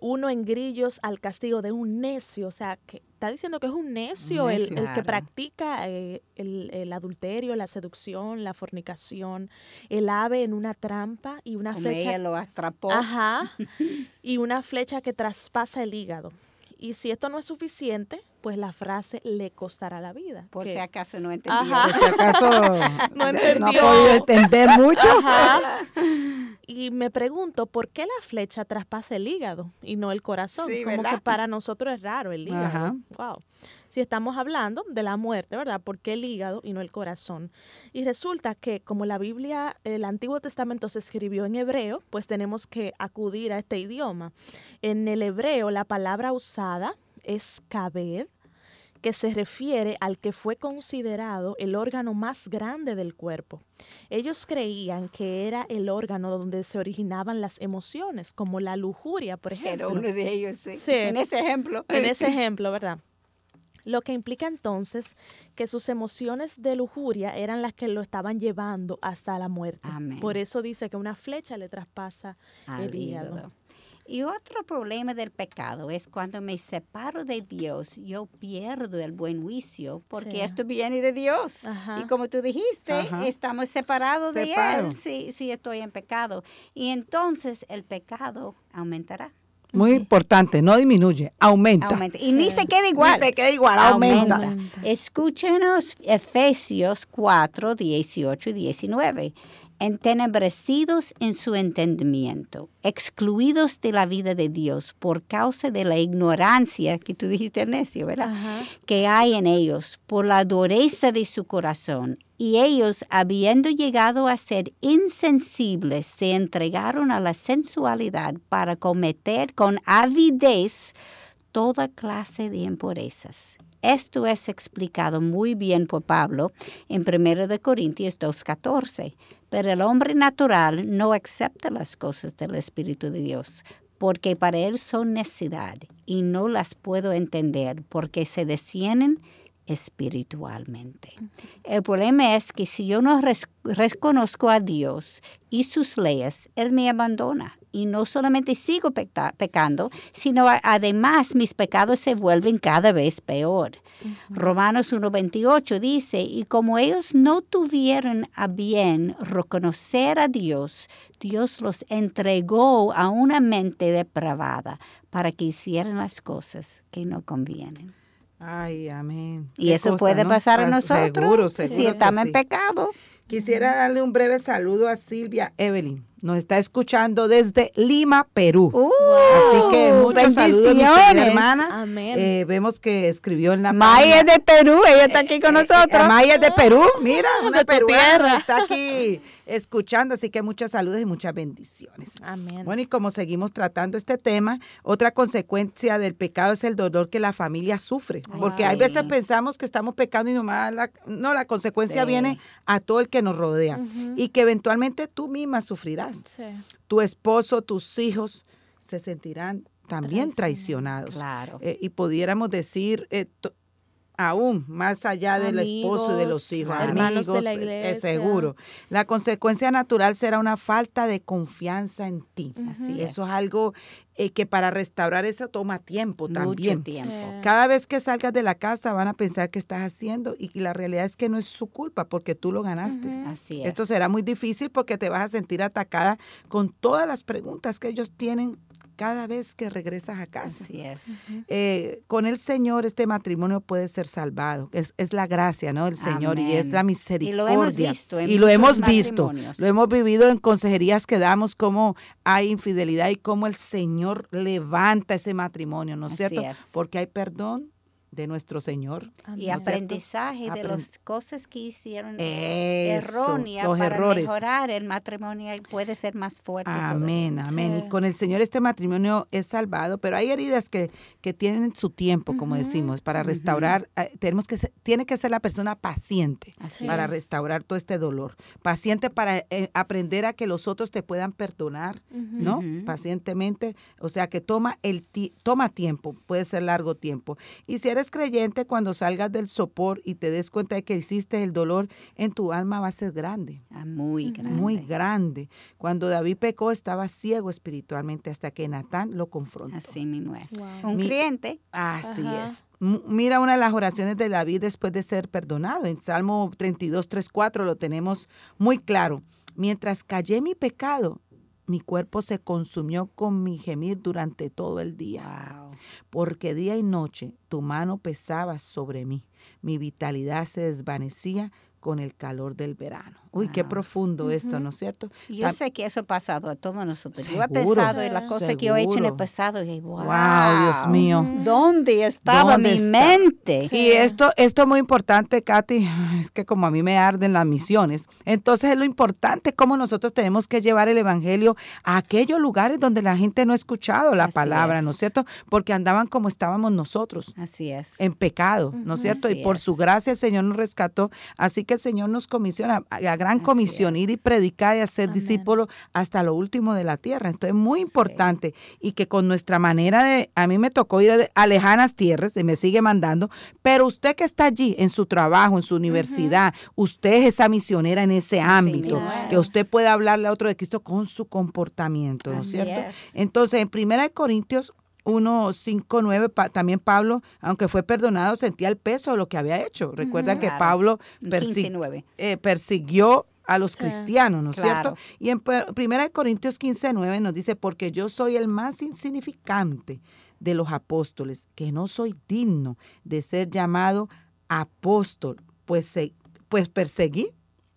uno en grillos al castigo de un necio. O sea, que está diciendo que es un necio, el, que practica el, el, adulterio, la seducción, la fornicación, el ave en una trampa y una flecha atrapó. Ajá. y una flecha que traspasa el hígado. Y si esto no es suficiente, pues la frase le costará la vida. Por si acaso no entendió. Por si acaso no, entendió. ha podido entender mucho. Y me pregunto, ¿por qué la flecha traspasa el hígado y no el corazón? Como que para nosotros es raro el hígado. Wow si estamos hablando de la muerte, ¿verdad? ¿Por qué el hígado y no el corazón? Y resulta que como la Biblia, el Antiguo Testamento se escribió en hebreo, pues tenemos que acudir a este idioma. En el hebreo la palabra usada es kabed, que se refiere al que fue considerado el órgano más grande del cuerpo. Ellos creían que era el órgano donde se originaban las emociones, como la lujuria, por ejemplo. Era uno de ellos, sí. sí. En ese ejemplo. En ese ejemplo, ¿verdad? Lo que implica entonces que sus emociones de lujuria eran las que lo estaban llevando hasta la muerte. Por eso dice que una flecha le traspasa el hígado. Y otro problema del pecado es cuando me separo de Dios, yo pierdo el buen juicio, porque esto viene de Dios. Y como tú dijiste, estamos separados de Él si, si estoy en pecado. Y entonces el pecado aumentará. Muy importante, no disminuye, aumenta. Y ni se queda igual. Ni se queda igual, aumenta. Escúchenos Efesios 4, 18 y 19 entenebrecidos en su entendimiento, excluidos de la vida de Dios por causa de la ignorancia que tú dijiste, necio, ¿verdad? Que hay en ellos por la dureza de su corazón. Y ellos, habiendo llegado a ser insensibles, se entregaron a la sensualidad para cometer con avidez toda clase de impurezas. Esto es explicado muy bien por Pablo en 1 Corintios 2.14. Pero el hombre natural no acepta las cosas del Espíritu de Dios, porque para él son necesidad y no las puedo entender porque se descienden espiritualmente. El problema es que si yo no reconozco a Dios y sus leyes, Él me abandona y no solamente sigo pecando, sino además mis pecados se vuelven cada vez peor. Romanos 1.28 dice, y como ellos no tuvieron a bien reconocer a Dios, Dios los entregó a una mente depravada para que hicieran las cosas que no convienen. Ay, amén. Y eso puede pasar a nosotros seguro, seguro si estamos en pecado. Quisiera darle un breve saludo a Silvia Evelyn. Nos está escuchando desde Lima, Perú. Uh, Así que muchos saludos, mi hermana. Eh, vemos que escribió en la Maya es de Perú, ella está aquí con eh, eh, nosotros. Maya es de Perú, mira, una peruana está aquí escuchando, así que muchas saludos y muchas bendiciones. Amén. Bueno, y como seguimos tratando este tema, otra consecuencia del pecado es el dolor que la familia sufre, porque hay veces pensamos que estamos pecando y nomás la, no, la consecuencia viene a todo el que nos rodea y que eventualmente tú misma sufrirás. Tu esposo, tus hijos se sentirán también traicionados. Claro. Eh, y pudiéramos decir, eh, aún más allá del esposo y de los hijos, amigos, de la iglesia. es seguro. La consecuencia natural será una falta de confianza en ti. Así Eso es algo eh, que para restaurar eso toma tiempo también. tiempo. Cada vez que salgas de la casa van a pensar que estás haciendo y la realidad es que no es su culpa porque tú lo ganaste. Así es. Esto será muy difícil porque te vas a sentir atacada con todas las preguntas que ellos tienen cada vez que regresas a casa. Así es. Eh, con el Señor este matrimonio puede ser salvado. Es, la gracia, ¿no? Del Señor y es la misericordia. Y lo hemos visto. y lo hemos visto. Lo hemos vivido en consejerías que damos cómo hay infidelidad y cómo el Señor levanta ese matrimonio, ¿no es cierto? Porque hay perdón, de nuestro Señor. Y aprendizaje de las cosas que hicieron erróneas para mejorar el matrimonio puede ser más fuerte. Amén, amén. Y con el Señor este matrimonio es salvado, pero hay heridas que, que tienen su tiempo, como decimos, para restaurar. Eh, tenemos que tiene que ser la persona paciente para restaurar todo este dolor. Paciente para eh, aprender a que los otros te puedan perdonar, ¿no? Pacientemente, o sea, que toma el toma tiempo, puede ser largo tiempo. Y si eres creyente, cuando salgas del sopor y te des cuenta de que hiciste el dolor en tu alma va a ser grande. Ah, muy grande. Muy grande. Cuando David pecó estaba ciego espiritualmente hasta que Natán lo confrontó. Así mismo es. Un cliente. Así es. Mira una de las oraciones de David después de ser perdonado. En Salmo 32, 3, 4 lo tenemos muy claro. Mientras callé mi pecado, mi cuerpo se consumió con mi gemir durante todo el día. Porque día y noche tu mano pesaba sobre mí. Mi vitalidad se desvanecía con el calor del verano. Uy, qué profundo esto, ¿no es cierto? Yo sé que eso ha pasado a todos nosotros. yo he pensado en las cosas que yo he hecho en el pasado y wow, Dios mío. ¿Dónde estaba mi mente? Sí, esto, esto es muy importante, Katy, es que como a mí me arden las misiones, entonces es lo importante cómo nosotros tenemos que llevar el Evangelio a aquellos lugares donde la gente no ha escuchado la palabra, ¿no es cierto? Porque andaban como estábamos nosotros. Así es. En pecado, ¿no es cierto? y por su gracia el Señor nos rescató, así que el Señor nos comisiona a gran comisión, ir y predicar y hacer discípulos hasta lo último de la tierra. Esto es muy importante. Y que con nuestra manera de, a mí me tocó ir a, lejanas tierras y me sigue mandando, pero usted que está allí en su trabajo, en su universidad, usted es esa misionera en ese ámbito, que usted puede hablarle a otro de Cristo con su comportamiento, ¿no es cierto? Entonces, en Primera de Corintios 1, 5, 9, también Pablo, aunque fue perdonado, sentía el peso de lo que había hecho. Recuerda que Pablo eh, persiguió a los cristianos, ¿no es cierto? Y en 1 Corintios 15, 9 nos dice, porque yo soy el más insignificante de los apóstoles, que no soy digno de ser llamado apóstol, pues, pues perseguí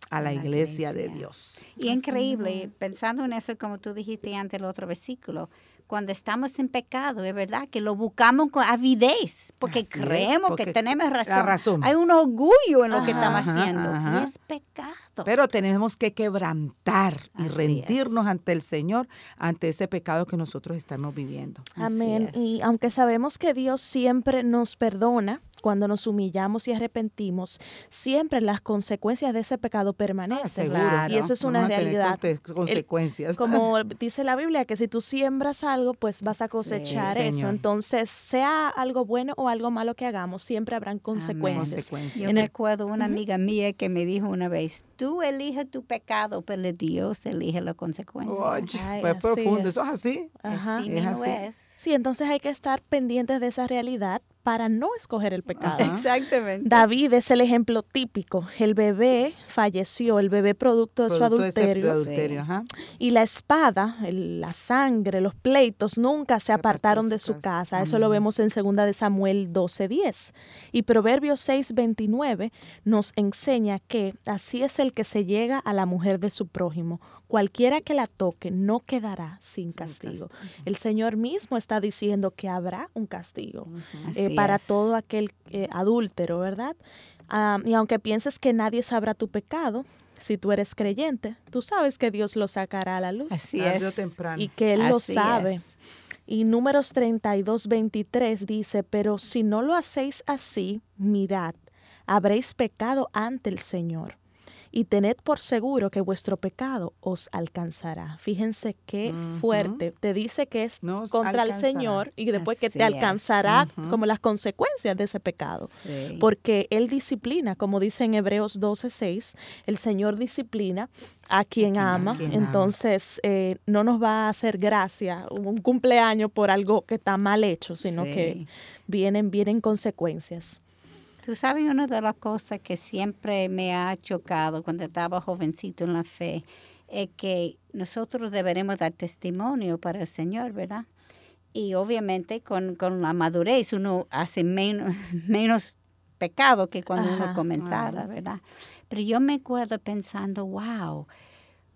a la, iglesia, de Dios. Y increíble, pensando en eso, como tú dijiste antes el otro versículo, cuando estamos en pecado, es verdad que lo buscamos con avidez, porque creemos que tenemos razón. Hay un orgullo en lo que estamos haciendo y es pecado. Pero tenemos que quebrantar y rendirnos ante el Señor, ante ese pecado que nosotros estamos viviendo. Amén. Y aunque sabemos que Dios siempre nos perdona, cuando nos humillamos y arrepentimos, siempre las consecuencias de ese pecado permanecen. Ah, y eso es una realidad. consecuencias. como dice la Biblia, que si tú siembras algo, pues vas a cosechar eso. Entonces, sea algo bueno o algo malo que hagamos, siempre habrán consecuencias. Yo acuerdo una amiga mía que me dijo una vez, tú eliges tu pecado, pero Dios elige las consecuencias. Oye, pues profundo, eso es así. Ajá. es así. Sí, entonces hay que estar pendientes de esa realidad para no escoger el pecado. Exactamente. David es el ejemplo típico. El bebé falleció, el bebé producto de su adulterio. Y la espada, la sangre, los pleitos nunca se, apartaron de su casa. Eso lo vemos en 2 de Samuel 12:10. Y Proverbios 6:29 nos enseña que así es el que se llega a la mujer de su prójimo. Cualquiera que la toque no quedará sin, castigo. El Señor mismo está diciendo que habrá un castigo para todo aquel eh, adúltero, ¿verdad? Ah, y aunque pienses que nadie sabrá tu pecado, si tú eres creyente, tú sabes que Dios lo sacará a la luz. Así es. Y que Él lo sabe. Y números 32, 23 dice, pero si no lo hacéis así, mirad, habréis pecado ante el Señor y tened por seguro que vuestro pecado os alcanzará. Fíjense qué fuerte. Te dice que es contra el Señor y después que te alcanzará como las consecuencias de ese pecado. Porque Él disciplina, como dice en Hebreos 12:6, el Señor disciplina a quien, ama. Entonces, eh, no nos va a hacer gracia un cumpleaños por algo que está mal hecho, sino que vienen, vienen consecuencias. Tú sabes, una de las cosas que siempre me ha chocado cuando estaba jovencito en la fe es que nosotros deberemos dar testimonio para el Señor, ¿verdad? Y obviamente con, la madurez uno hace menos, menos pecado que cuando uno comenzara, ¿verdad? Pero yo me acuerdo pensando, wow,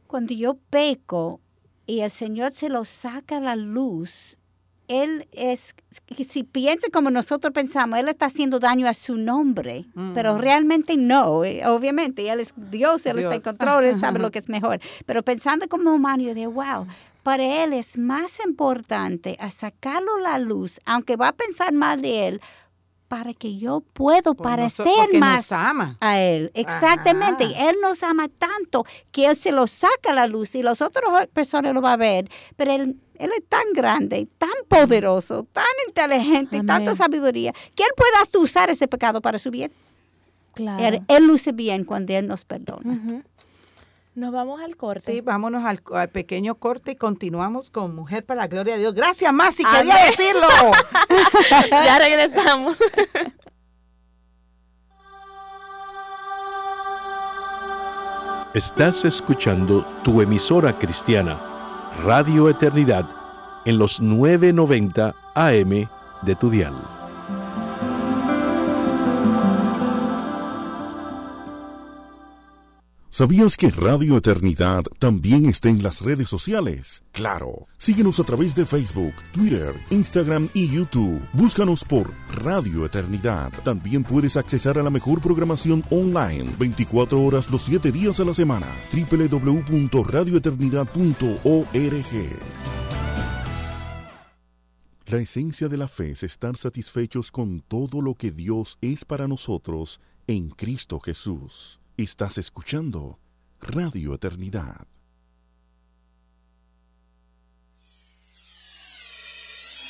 cuando yo peco y el Señor se lo saca a la luz, él es, si piensa como nosotros pensamos, él está haciendo daño a su nombre, pero realmente no, eh, obviamente, él es Dios, él está en control, él sabe lo que es mejor. Pero pensando como humano, yo digo, wow, para él es más importante a sacarlo a la luz, aunque va a pensar mal de él, para que yo puedo parecer más a Él. Exactamente. Él nos ama tanto que Él se lo saca a la luz y las otras personas lo van a ver. Pero Él él es tan grande, tan poderoso, tan inteligente, tanta sabiduría, que Él puede hasta usar ese pecado para su bien. Claro. Él, luce bien cuando Él nos perdona. Nos vamos al corte. Sí, vámonos al, pequeño corte y continuamos con Mujer para la Gloria de Dios. Gracias, Masi, quería decirlo. ya regresamos. Estás escuchando tu emisora cristiana Radio Eternidad en los 990 AM de tu dial. ¿Sabías que Radio Eternidad también está en las redes sociales? Claro. Síguenos a través de Facebook, Twitter, Instagram y YouTube. Búscanos por Radio Eternidad. También puedes accesar a la mejor programación online 24 horas los 7 días a la semana. www.radioeternidad.org. La esencia de la fe es estar satisfechos con todo lo que Dios es para nosotros en Cristo Jesús. Estás escuchando Radio Eternidad.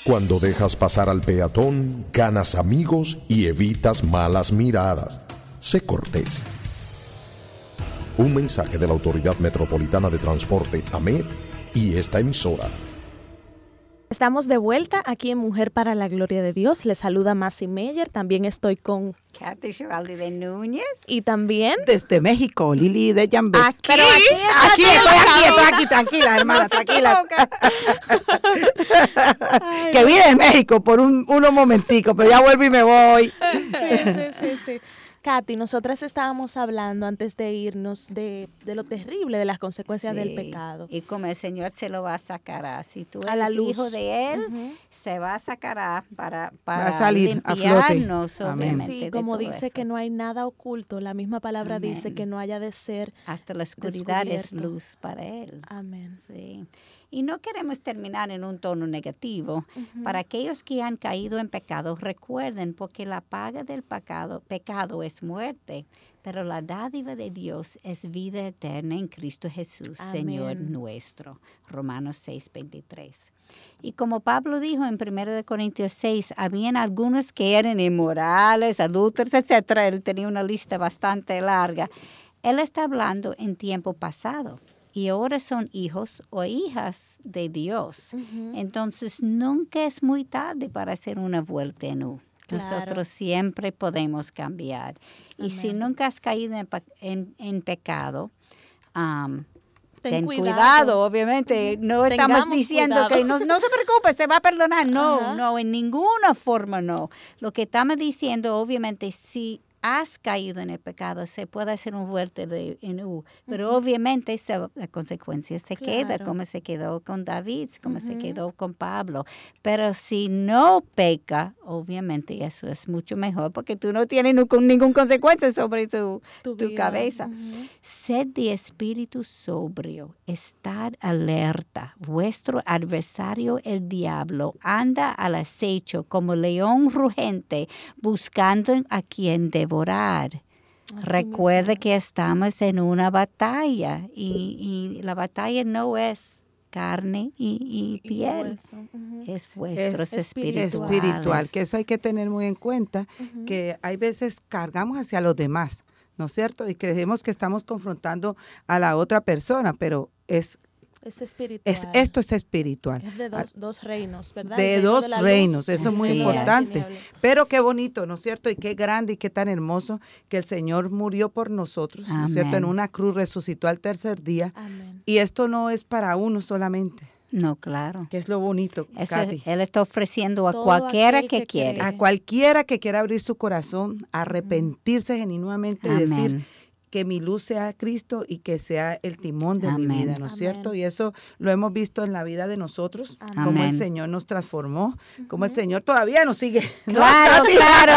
Cuando dejas pasar al peatón, ganas amigos y evitas malas miradas. Sé cortés. Un mensaje de la Autoridad Metropolitana de Transporte, AMET, y esta emisora. Estamos de vuelta aquí en Mujer para la Gloria de Dios. Les saluda Masi Meyer. También estoy con Kathy Giraldi de Núñez. Y también desde México, Lili de Jambes. Aquí, Pero aquí, estoy aquí, estoy aquí, tranquila, hermana, tranquila. que vine de México por un, unos momenticos, pero ya vuelvo y me voy. Sí, sí, sí, sí. Katy, nosotras estábamos hablando antes de irnos de, lo terrible de las consecuencias del pecado. Y como el Señor se lo va a sacar, si tú eres el hijo de Él, se va a sacar para, para salir limpiarnos, a Sí, como dice que no hay nada oculto, la misma palabra dice que no haya de ser Hasta la oscuridad es luz para Él. Amén. Sí. Y no queremos terminar en un tono negativo. Para aquellos que han caído en pecado, recuerden, porque la paga del pecado, pecado es muerte, pero la dádiva de Dios es vida eterna en Cristo Jesús, Señor nuestro. Romanos 6, 23. Y como Pablo dijo en 1 Corintios 6, habían algunos que eran inmorales, adúlteros, etc. Él tenía una lista bastante larga. Él está hablando en tiempo pasado y ahora son hijos o hijas de Dios. Entonces nunca es muy tarde para hacer una vuelta en U. Nosotros siempre podemos cambiar. Y si nunca has caído en, pecado, ten, cuidado. obviamente. No estamos diciendo que no, no, se preocupe, se va a perdonar. No, no, en ninguna forma no. Lo que estamos diciendo, obviamente, si has caído en el pecado, se puede hacer un vuelta de, en U, pero obviamente esa, la consecuencia se queda, como se quedó con David, como se quedó con Pablo. Pero si no peca, obviamente eso es mucho mejor, porque tú no tienes ninguna consecuencia sobre tu, tu, cabeza. Sed de espíritu sobrio, estar alerta. Vuestro adversario, el diablo, anda al acecho como león rugente, buscando a quien de devorar. Recuerde que estamos en una batalla y, la batalla no es carne y, piel, es vuestro espíritu espiritual. Que eso hay que tener muy en cuenta, que hay veces cargamos hacia los demás, ¿no es cierto? Y creemos que estamos confrontando a la otra persona, pero es es espiritual. Es, esto es espiritual. Es de dos, reinos, ¿verdad? De dos reinos, eso es muy importante. Pero qué bonito, ¿no es cierto? Y qué grande y qué tan hermoso que el Señor murió por nosotros, ¿no es cierto? En una cruz resucitó al tercer día. Y esto no es para uno solamente. No, claro. Que es lo bonito, Él está ofreciendo a cualquiera que, quiera. A cualquiera que quiera abrir su corazón, arrepentirse genuinamente y decir que mi luz sea Cristo y que sea el timón de mi vida, ¿no es cierto? Y eso lo hemos visto en la vida de nosotros, cómo el Señor nos transformó, cómo el Señor todavía nos sigue. Claro, claro.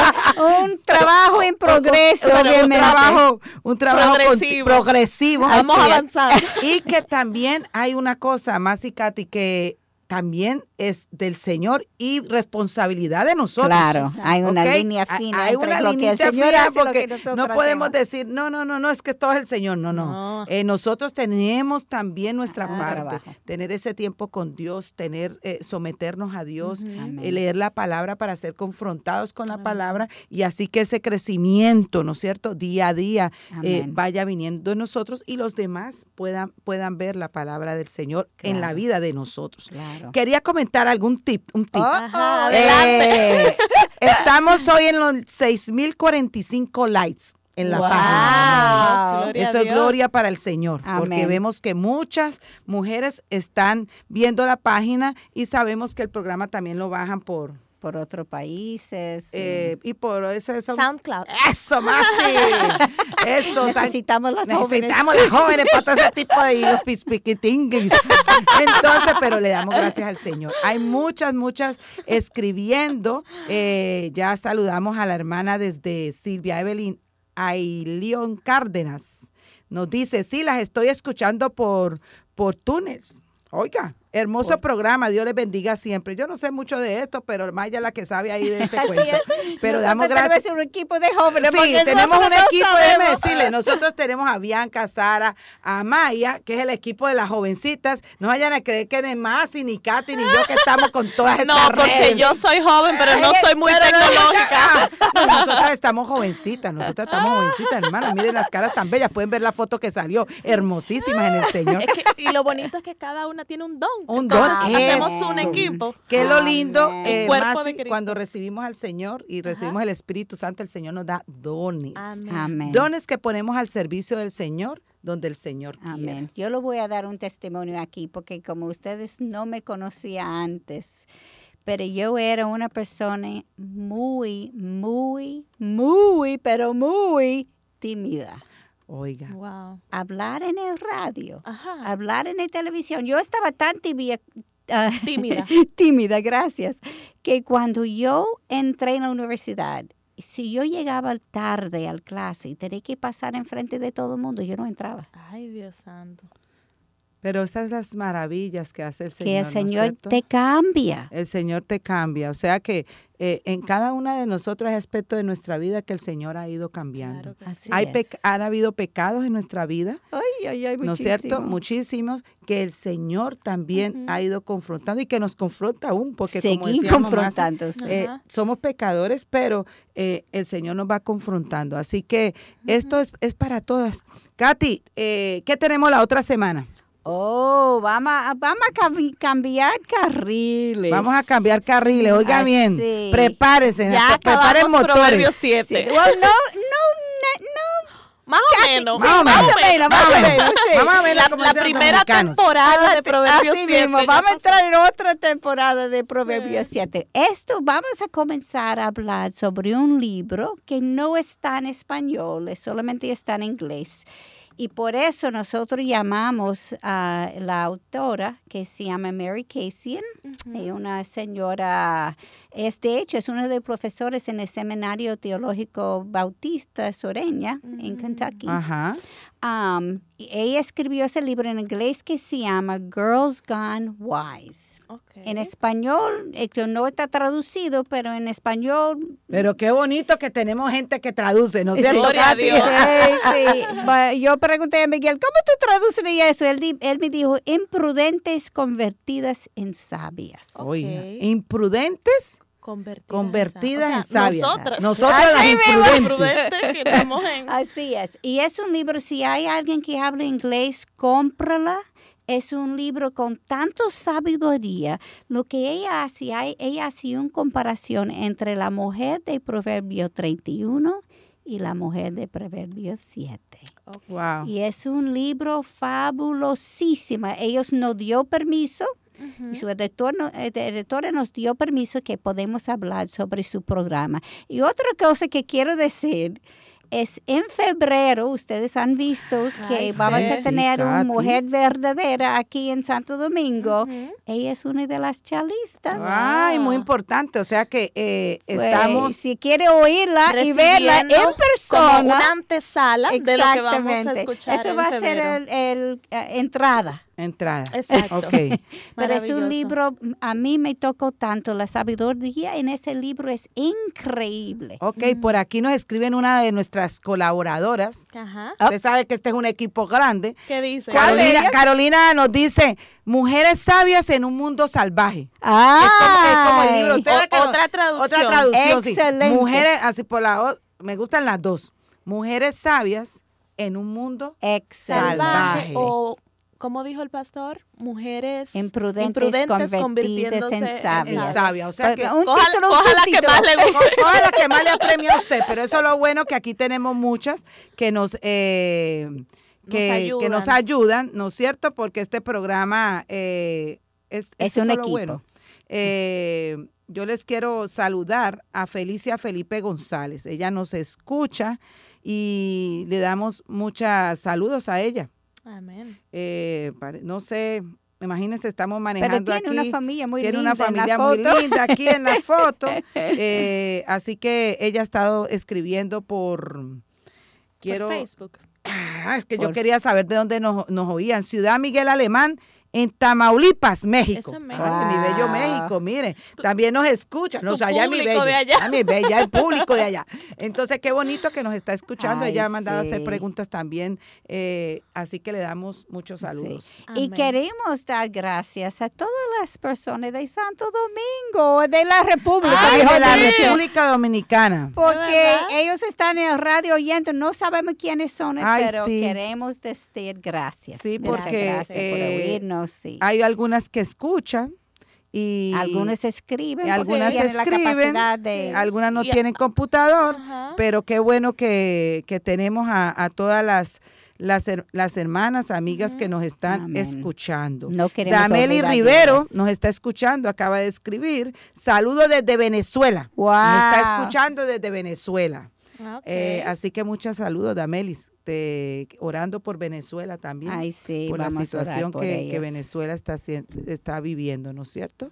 Un trabajo en progreso. Un trabajo, un trabajo progresivo. progresivo Vamos avanzando. Y que también hay una cosa, más y Katy, que también es del Señor y responsabilidad de nosotros. Claro, hay una línea fina. Hay una línea fina porque no podemos decir, no, no, no, no, es que todo es el Señor. No, no. Eh, nosotros tenemos también nuestra parte. Tener ese tiempo con Dios, tener, eh, someternos a Dios, eh, leer la palabra para ser confrontados con la palabra y así que ese crecimiento, ¿no es cierto? Día a día vaya viniendo en nosotros y los demás puedan, puedan ver la palabra del Señor en la vida de nosotros. Claro. Quería comentar algún tip. Un tip. Oh, eh, estamos hoy en los 6045 likes en la página. Eso es gloria para el Señor, porque vemos que muchas mujeres están viendo la página y sabemos que el programa también lo bajan por por otros países. Eh, y por eso, eso, SoundCloud. Eso, más. Eso. necesitamos las necesitamos las jóvenes para todo ese tipo de los Entonces, pero le damos gracias al Señor. Hay muchas, muchas escribiendo. Eh, ya saludamos a la hermana desde Silvia Evelyn Ailion Cárdenas. Nos dice, sí, las estoy escuchando por, por túneles. Oiga, Hermoso programa, Dios les bendiga siempre. Yo no sé mucho de esto, pero Maya es la que sabe ahí de este cuento. Pero damos gracias. un equipo de jóvenes. Sí, tenemos un equipo, déjeme decirle, nosotros tenemos a Bianca, Sara, a Maya, que es el equipo de las jovencitas. No vayan a creer que ni Masi, ni Katy, ni yo que estamos con todas estas No, porque yo soy joven, pero no soy muy tecnológica. nosotras estamos jovencitas, nosotras estamos jovencitas, hermana. Miren las caras tan bellas, pueden ver la foto que salió, hermosísimas en el Señor. y lo bonito es que cada una tiene un don Un don. hacemos un equipo. Que lo lindo, eh, cuando recibimos al Señor y recibimos el Espíritu Santo, el Señor nos da dones. Amén. Dones que ponemos al servicio del Señor donde el Señor quiera. Amén. Yo lo voy a dar un testimonio aquí porque como ustedes no me conocían antes, pero yo era una persona muy, muy, muy, pero muy tímida. Oiga. Wow. Hablar en el radio, hablar en la televisión. Yo estaba tan tibia, ah, tímida. tímida, gracias, que cuando yo entré en la universidad, si yo llegaba tarde al clase y tenía que pasar enfrente de todo el mundo, yo no entraba. Ay, Dios santo. Pero esas son las maravillas que hace el Señor. Que el Señor te cambia. El Señor te cambia. O sea que eh, en cada una de nosotros hay aspectos de nuestra vida que el Señor ha ido cambiando. hay han habido pecados en nuestra vida. Ay, ay, ay, ¿No es cierto? Muchísimos que el Señor también ha ido confrontando y que nos confronta aún, porque como decíamos eh, somos pecadores, pero eh, el Señor nos va confrontando. Así que esto es, es para todas. Katy, ¿qué tenemos la otra semana? Oh, vamos a, vamos a cambiar carriles. Vamos a cambiar carriles, oiga ah, bien. Prepárese, ya preparen motores. 7. no, no, no, Más o menos. Más o menos, más o menos. Vamos a ver la, la primera temporada de Proverbios 7. Vamos a entrar en otra temporada de Proverbios 7. Esto vamos a comenzar a hablar sobre un libro que no está en español, solamente está en inglés. Y por eso nosotros llamamos a la autora, que se llama Mary Casey, una señora, es de hecho, es una de los profesores en el Seminario Teológico Bautista Soreña, en Kentucky. Ajá. Um, ella escribió ese libro en inglés que se llama Girls Gone Wise. En español, eh, no está traducido, pero en español... Pero qué bonito que tenemos gente que traduce, ¿no es cierto, Yo pregunté a Miguel, ¿cómo tú traduces eso? Él, él me dijo, imprudentes convertidas en sabias. Oye, imprudentes convertidas, en, sabias. Nosotras. Nosotras las imprudentes. Así es. Y es un libro, si hay alguien que habla inglés, cómprala. Es un libro con tanto sabiduría. Lo que ella hace, ella hace una comparación entre la mujer de Proverbio 31 y la mujer de Proverbio 7. Wow. Y es un libro fabulosísimo. Ellos nos dio permiso y su editor, editora nos dio permiso que podemos hablar sobre su programa. Y otra cosa que quiero decir es en febrero, ustedes han visto que vamos a tener una mujer verdadera aquí en Santo Domingo. Ella es una de las chalistas. Ay, muy importante. O sea que eh, pues, estamos. Si quiere oírla y verla en persona. Como una antesala de lo que vamos a escuchar. Eso va a ser el, el, eh, entrada. Entrada. Exacto. Okay. Pero es un libro, a mí me tocó tanto, la sabiduría en ese libro es increíble. Ok, por aquí nos escriben una de nuestras colaboradoras. Ajá. Usted sabe que este es un equipo grande. ¿Qué dice? Carolina, Carolina nos dice, mujeres sabias en un mundo salvaje. Ah. Es como, el libro. otra traducción. Otra traducción, Excelente. Mujeres, así por la me gustan las dos. Mujeres sabias en un mundo salvaje. O ¿cómo dijo el pastor? Mujeres imprudentes, convirtiéndose en sabias. O sea que, coja, la que más le Coja la que más le apremia a usted. Pero eso es lo bueno que aquí tenemos muchas que nos... Eh, que, nos ayudan, ¿no es cierto? Porque este programa eh, es, es, un equipo. bueno. Eh, yo les quiero saludar a Felicia Felipe González. Ella nos escucha y le damos muchos saludos a ella. Amén. Eh, no sé, imagínense, estamos manejando Pero tiene una familia muy tiene linda. una familia muy linda aquí en la foto. Eh, así que ella ha estado escribiendo por. Quiero, Facebook. Ah, es que yo quería saber de dónde nos, nos oían. Ciudad Miguel Alemán, en Tamaulipas, México. mi bello México, mire, también nos escucha, nos allá mi bello, de allá. Mi bella, el público de allá. Entonces, qué bonito que nos está escuchando. Ella ha mandado a hacer preguntas también, eh, así que le damos muchos saludos. Y queremos dar gracias a todas las personas de Santo Domingo, de la República. de la República Dominicana. Porque ellos están en el radio oyendo, no sabemos quiénes son, pero queremos decir gracias. Sí, porque gracias por eh, oírnos sí. hay algunas que escuchan y algunos escriben, algunas escriben, algunas no tienen computador, pero qué bueno que, tenemos a, todas las las, las hermanas, amigas que nos están escuchando. No Dameli Rivero nos está escuchando, acaba de escribir. Saludo desde Venezuela. Nos está escuchando desde Venezuela. Eh, así que muchos saludos, Damelis, te, orando por Venezuela también. por la situación que, Venezuela está, está viviendo, ¿no es cierto?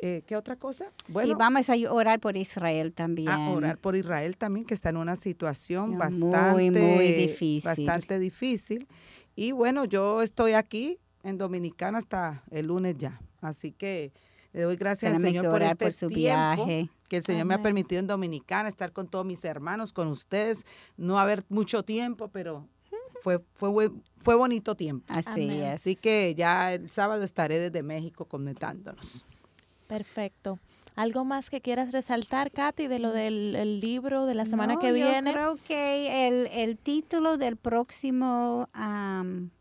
Eh, ¿Qué otra cosa? Bueno, y vamos a orar por Israel también. A orar por Israel también, que está en una situación bastante, muy difícil. bastante difícil. Y bueno, yo estoy aquí en Dominicana hasta el lunes ya. Así que le doy gracias al Señor por este tiempo viaje. que el Señor me ha permitido en Dominicana estar con todos mis hermanos, con ustedes, no haber mucho tiempo, pero fue fue fue bonito tiempo. Así es. Así que ya el sábado estaré desde México conectándonos. Perfecto. ¿Algo más que quieras resaltar, Katy, de lo del libro de la semana que viene? Yo creo que el, el título del próximo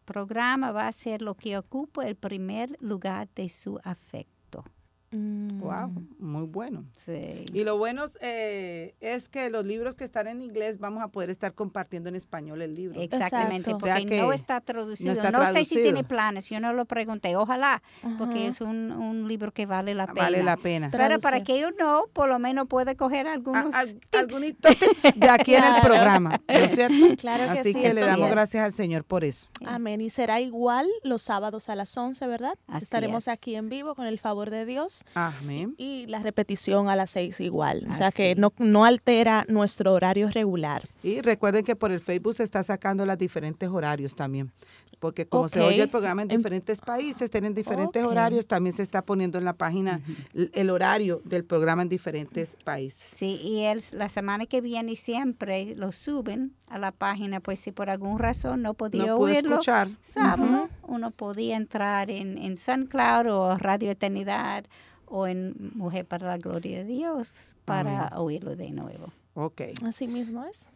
programa va a ser lo que ocupa el primer lugar de su afecto. Wow, mm. muy bueno. Sí. Y lo bueno eh, es que los libros que están en inglés vamos a poder estar compartiendo en español el libro. Exactamente, porque no está traducido. No, sé si tiene planes, yo no lo pregunté. Ojalá, porque es un, un, libro que vale la pena. Vale la pena. Pero para que yo no, por lo menos puede coger algunos tips. de aquí en el programa, ¿no es cierto? Claro Así que le damos gracias al Señor por eso. Amén. Y será igual los sábados a las 11, ¿verdad? Estaremos aquí en vivo con el favor de Dios. Amén. Y la repetición a las seis igual. O sea que no, no altera nuestro horario regular. Y recuerden que por el Facebook se está sacando los diferentes horarios también porque como se oye el programa en diferentes países, tienen diferentes horarios, también se está poniendo en la página el horario del programa en diferentes países. Sí, y el, la semana que viene siempre lo suben a la página, pues si por alguna razón no podía no oírlo, escuchar. sábado, uno podía entrar en, en SunCloud o Radio Eternidad o en Mujer para la Gloria de Dios para oírlo de nuevo. Ok. Así mismo es.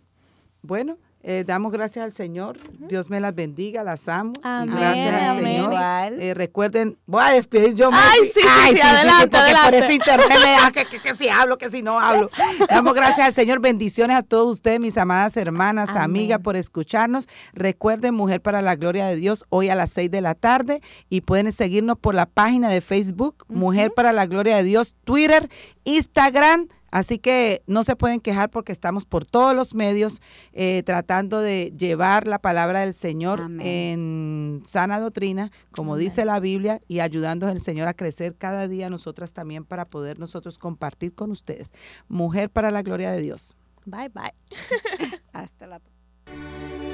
Bueno, eh, damos gracias al Señor. Dios me las bendiga, las amo. Gracias al Señor. Eh, recuerden, voy a despedir yo. Ay, sí, sí, sí, adelante, porque por ese internet me da que, que, si hablo, que si no hablo. Damos gracias al Señor. Bendiciones a todos ustedes, mis amadas hermanas, amigas, por escucharnos. Recuerden, Mujer para la Gloria de Dios, hoy a las 6 de la tarde. Y pueden seguirnos por la página de Facebook, Mujer para la Gloria de Dios, Twitter, Instagram. Así que no se pueden quejar porque estamos por todos los medios eh, tratando de llevar la palabra del Señor en sana doctrina, como dice la Biblia, y ayudando al Señor a crecer cada día nosotras también para poder nosotros compartir con ustedes. Mujer para la gloria de Dios. Bye bye. Hasta la próxima.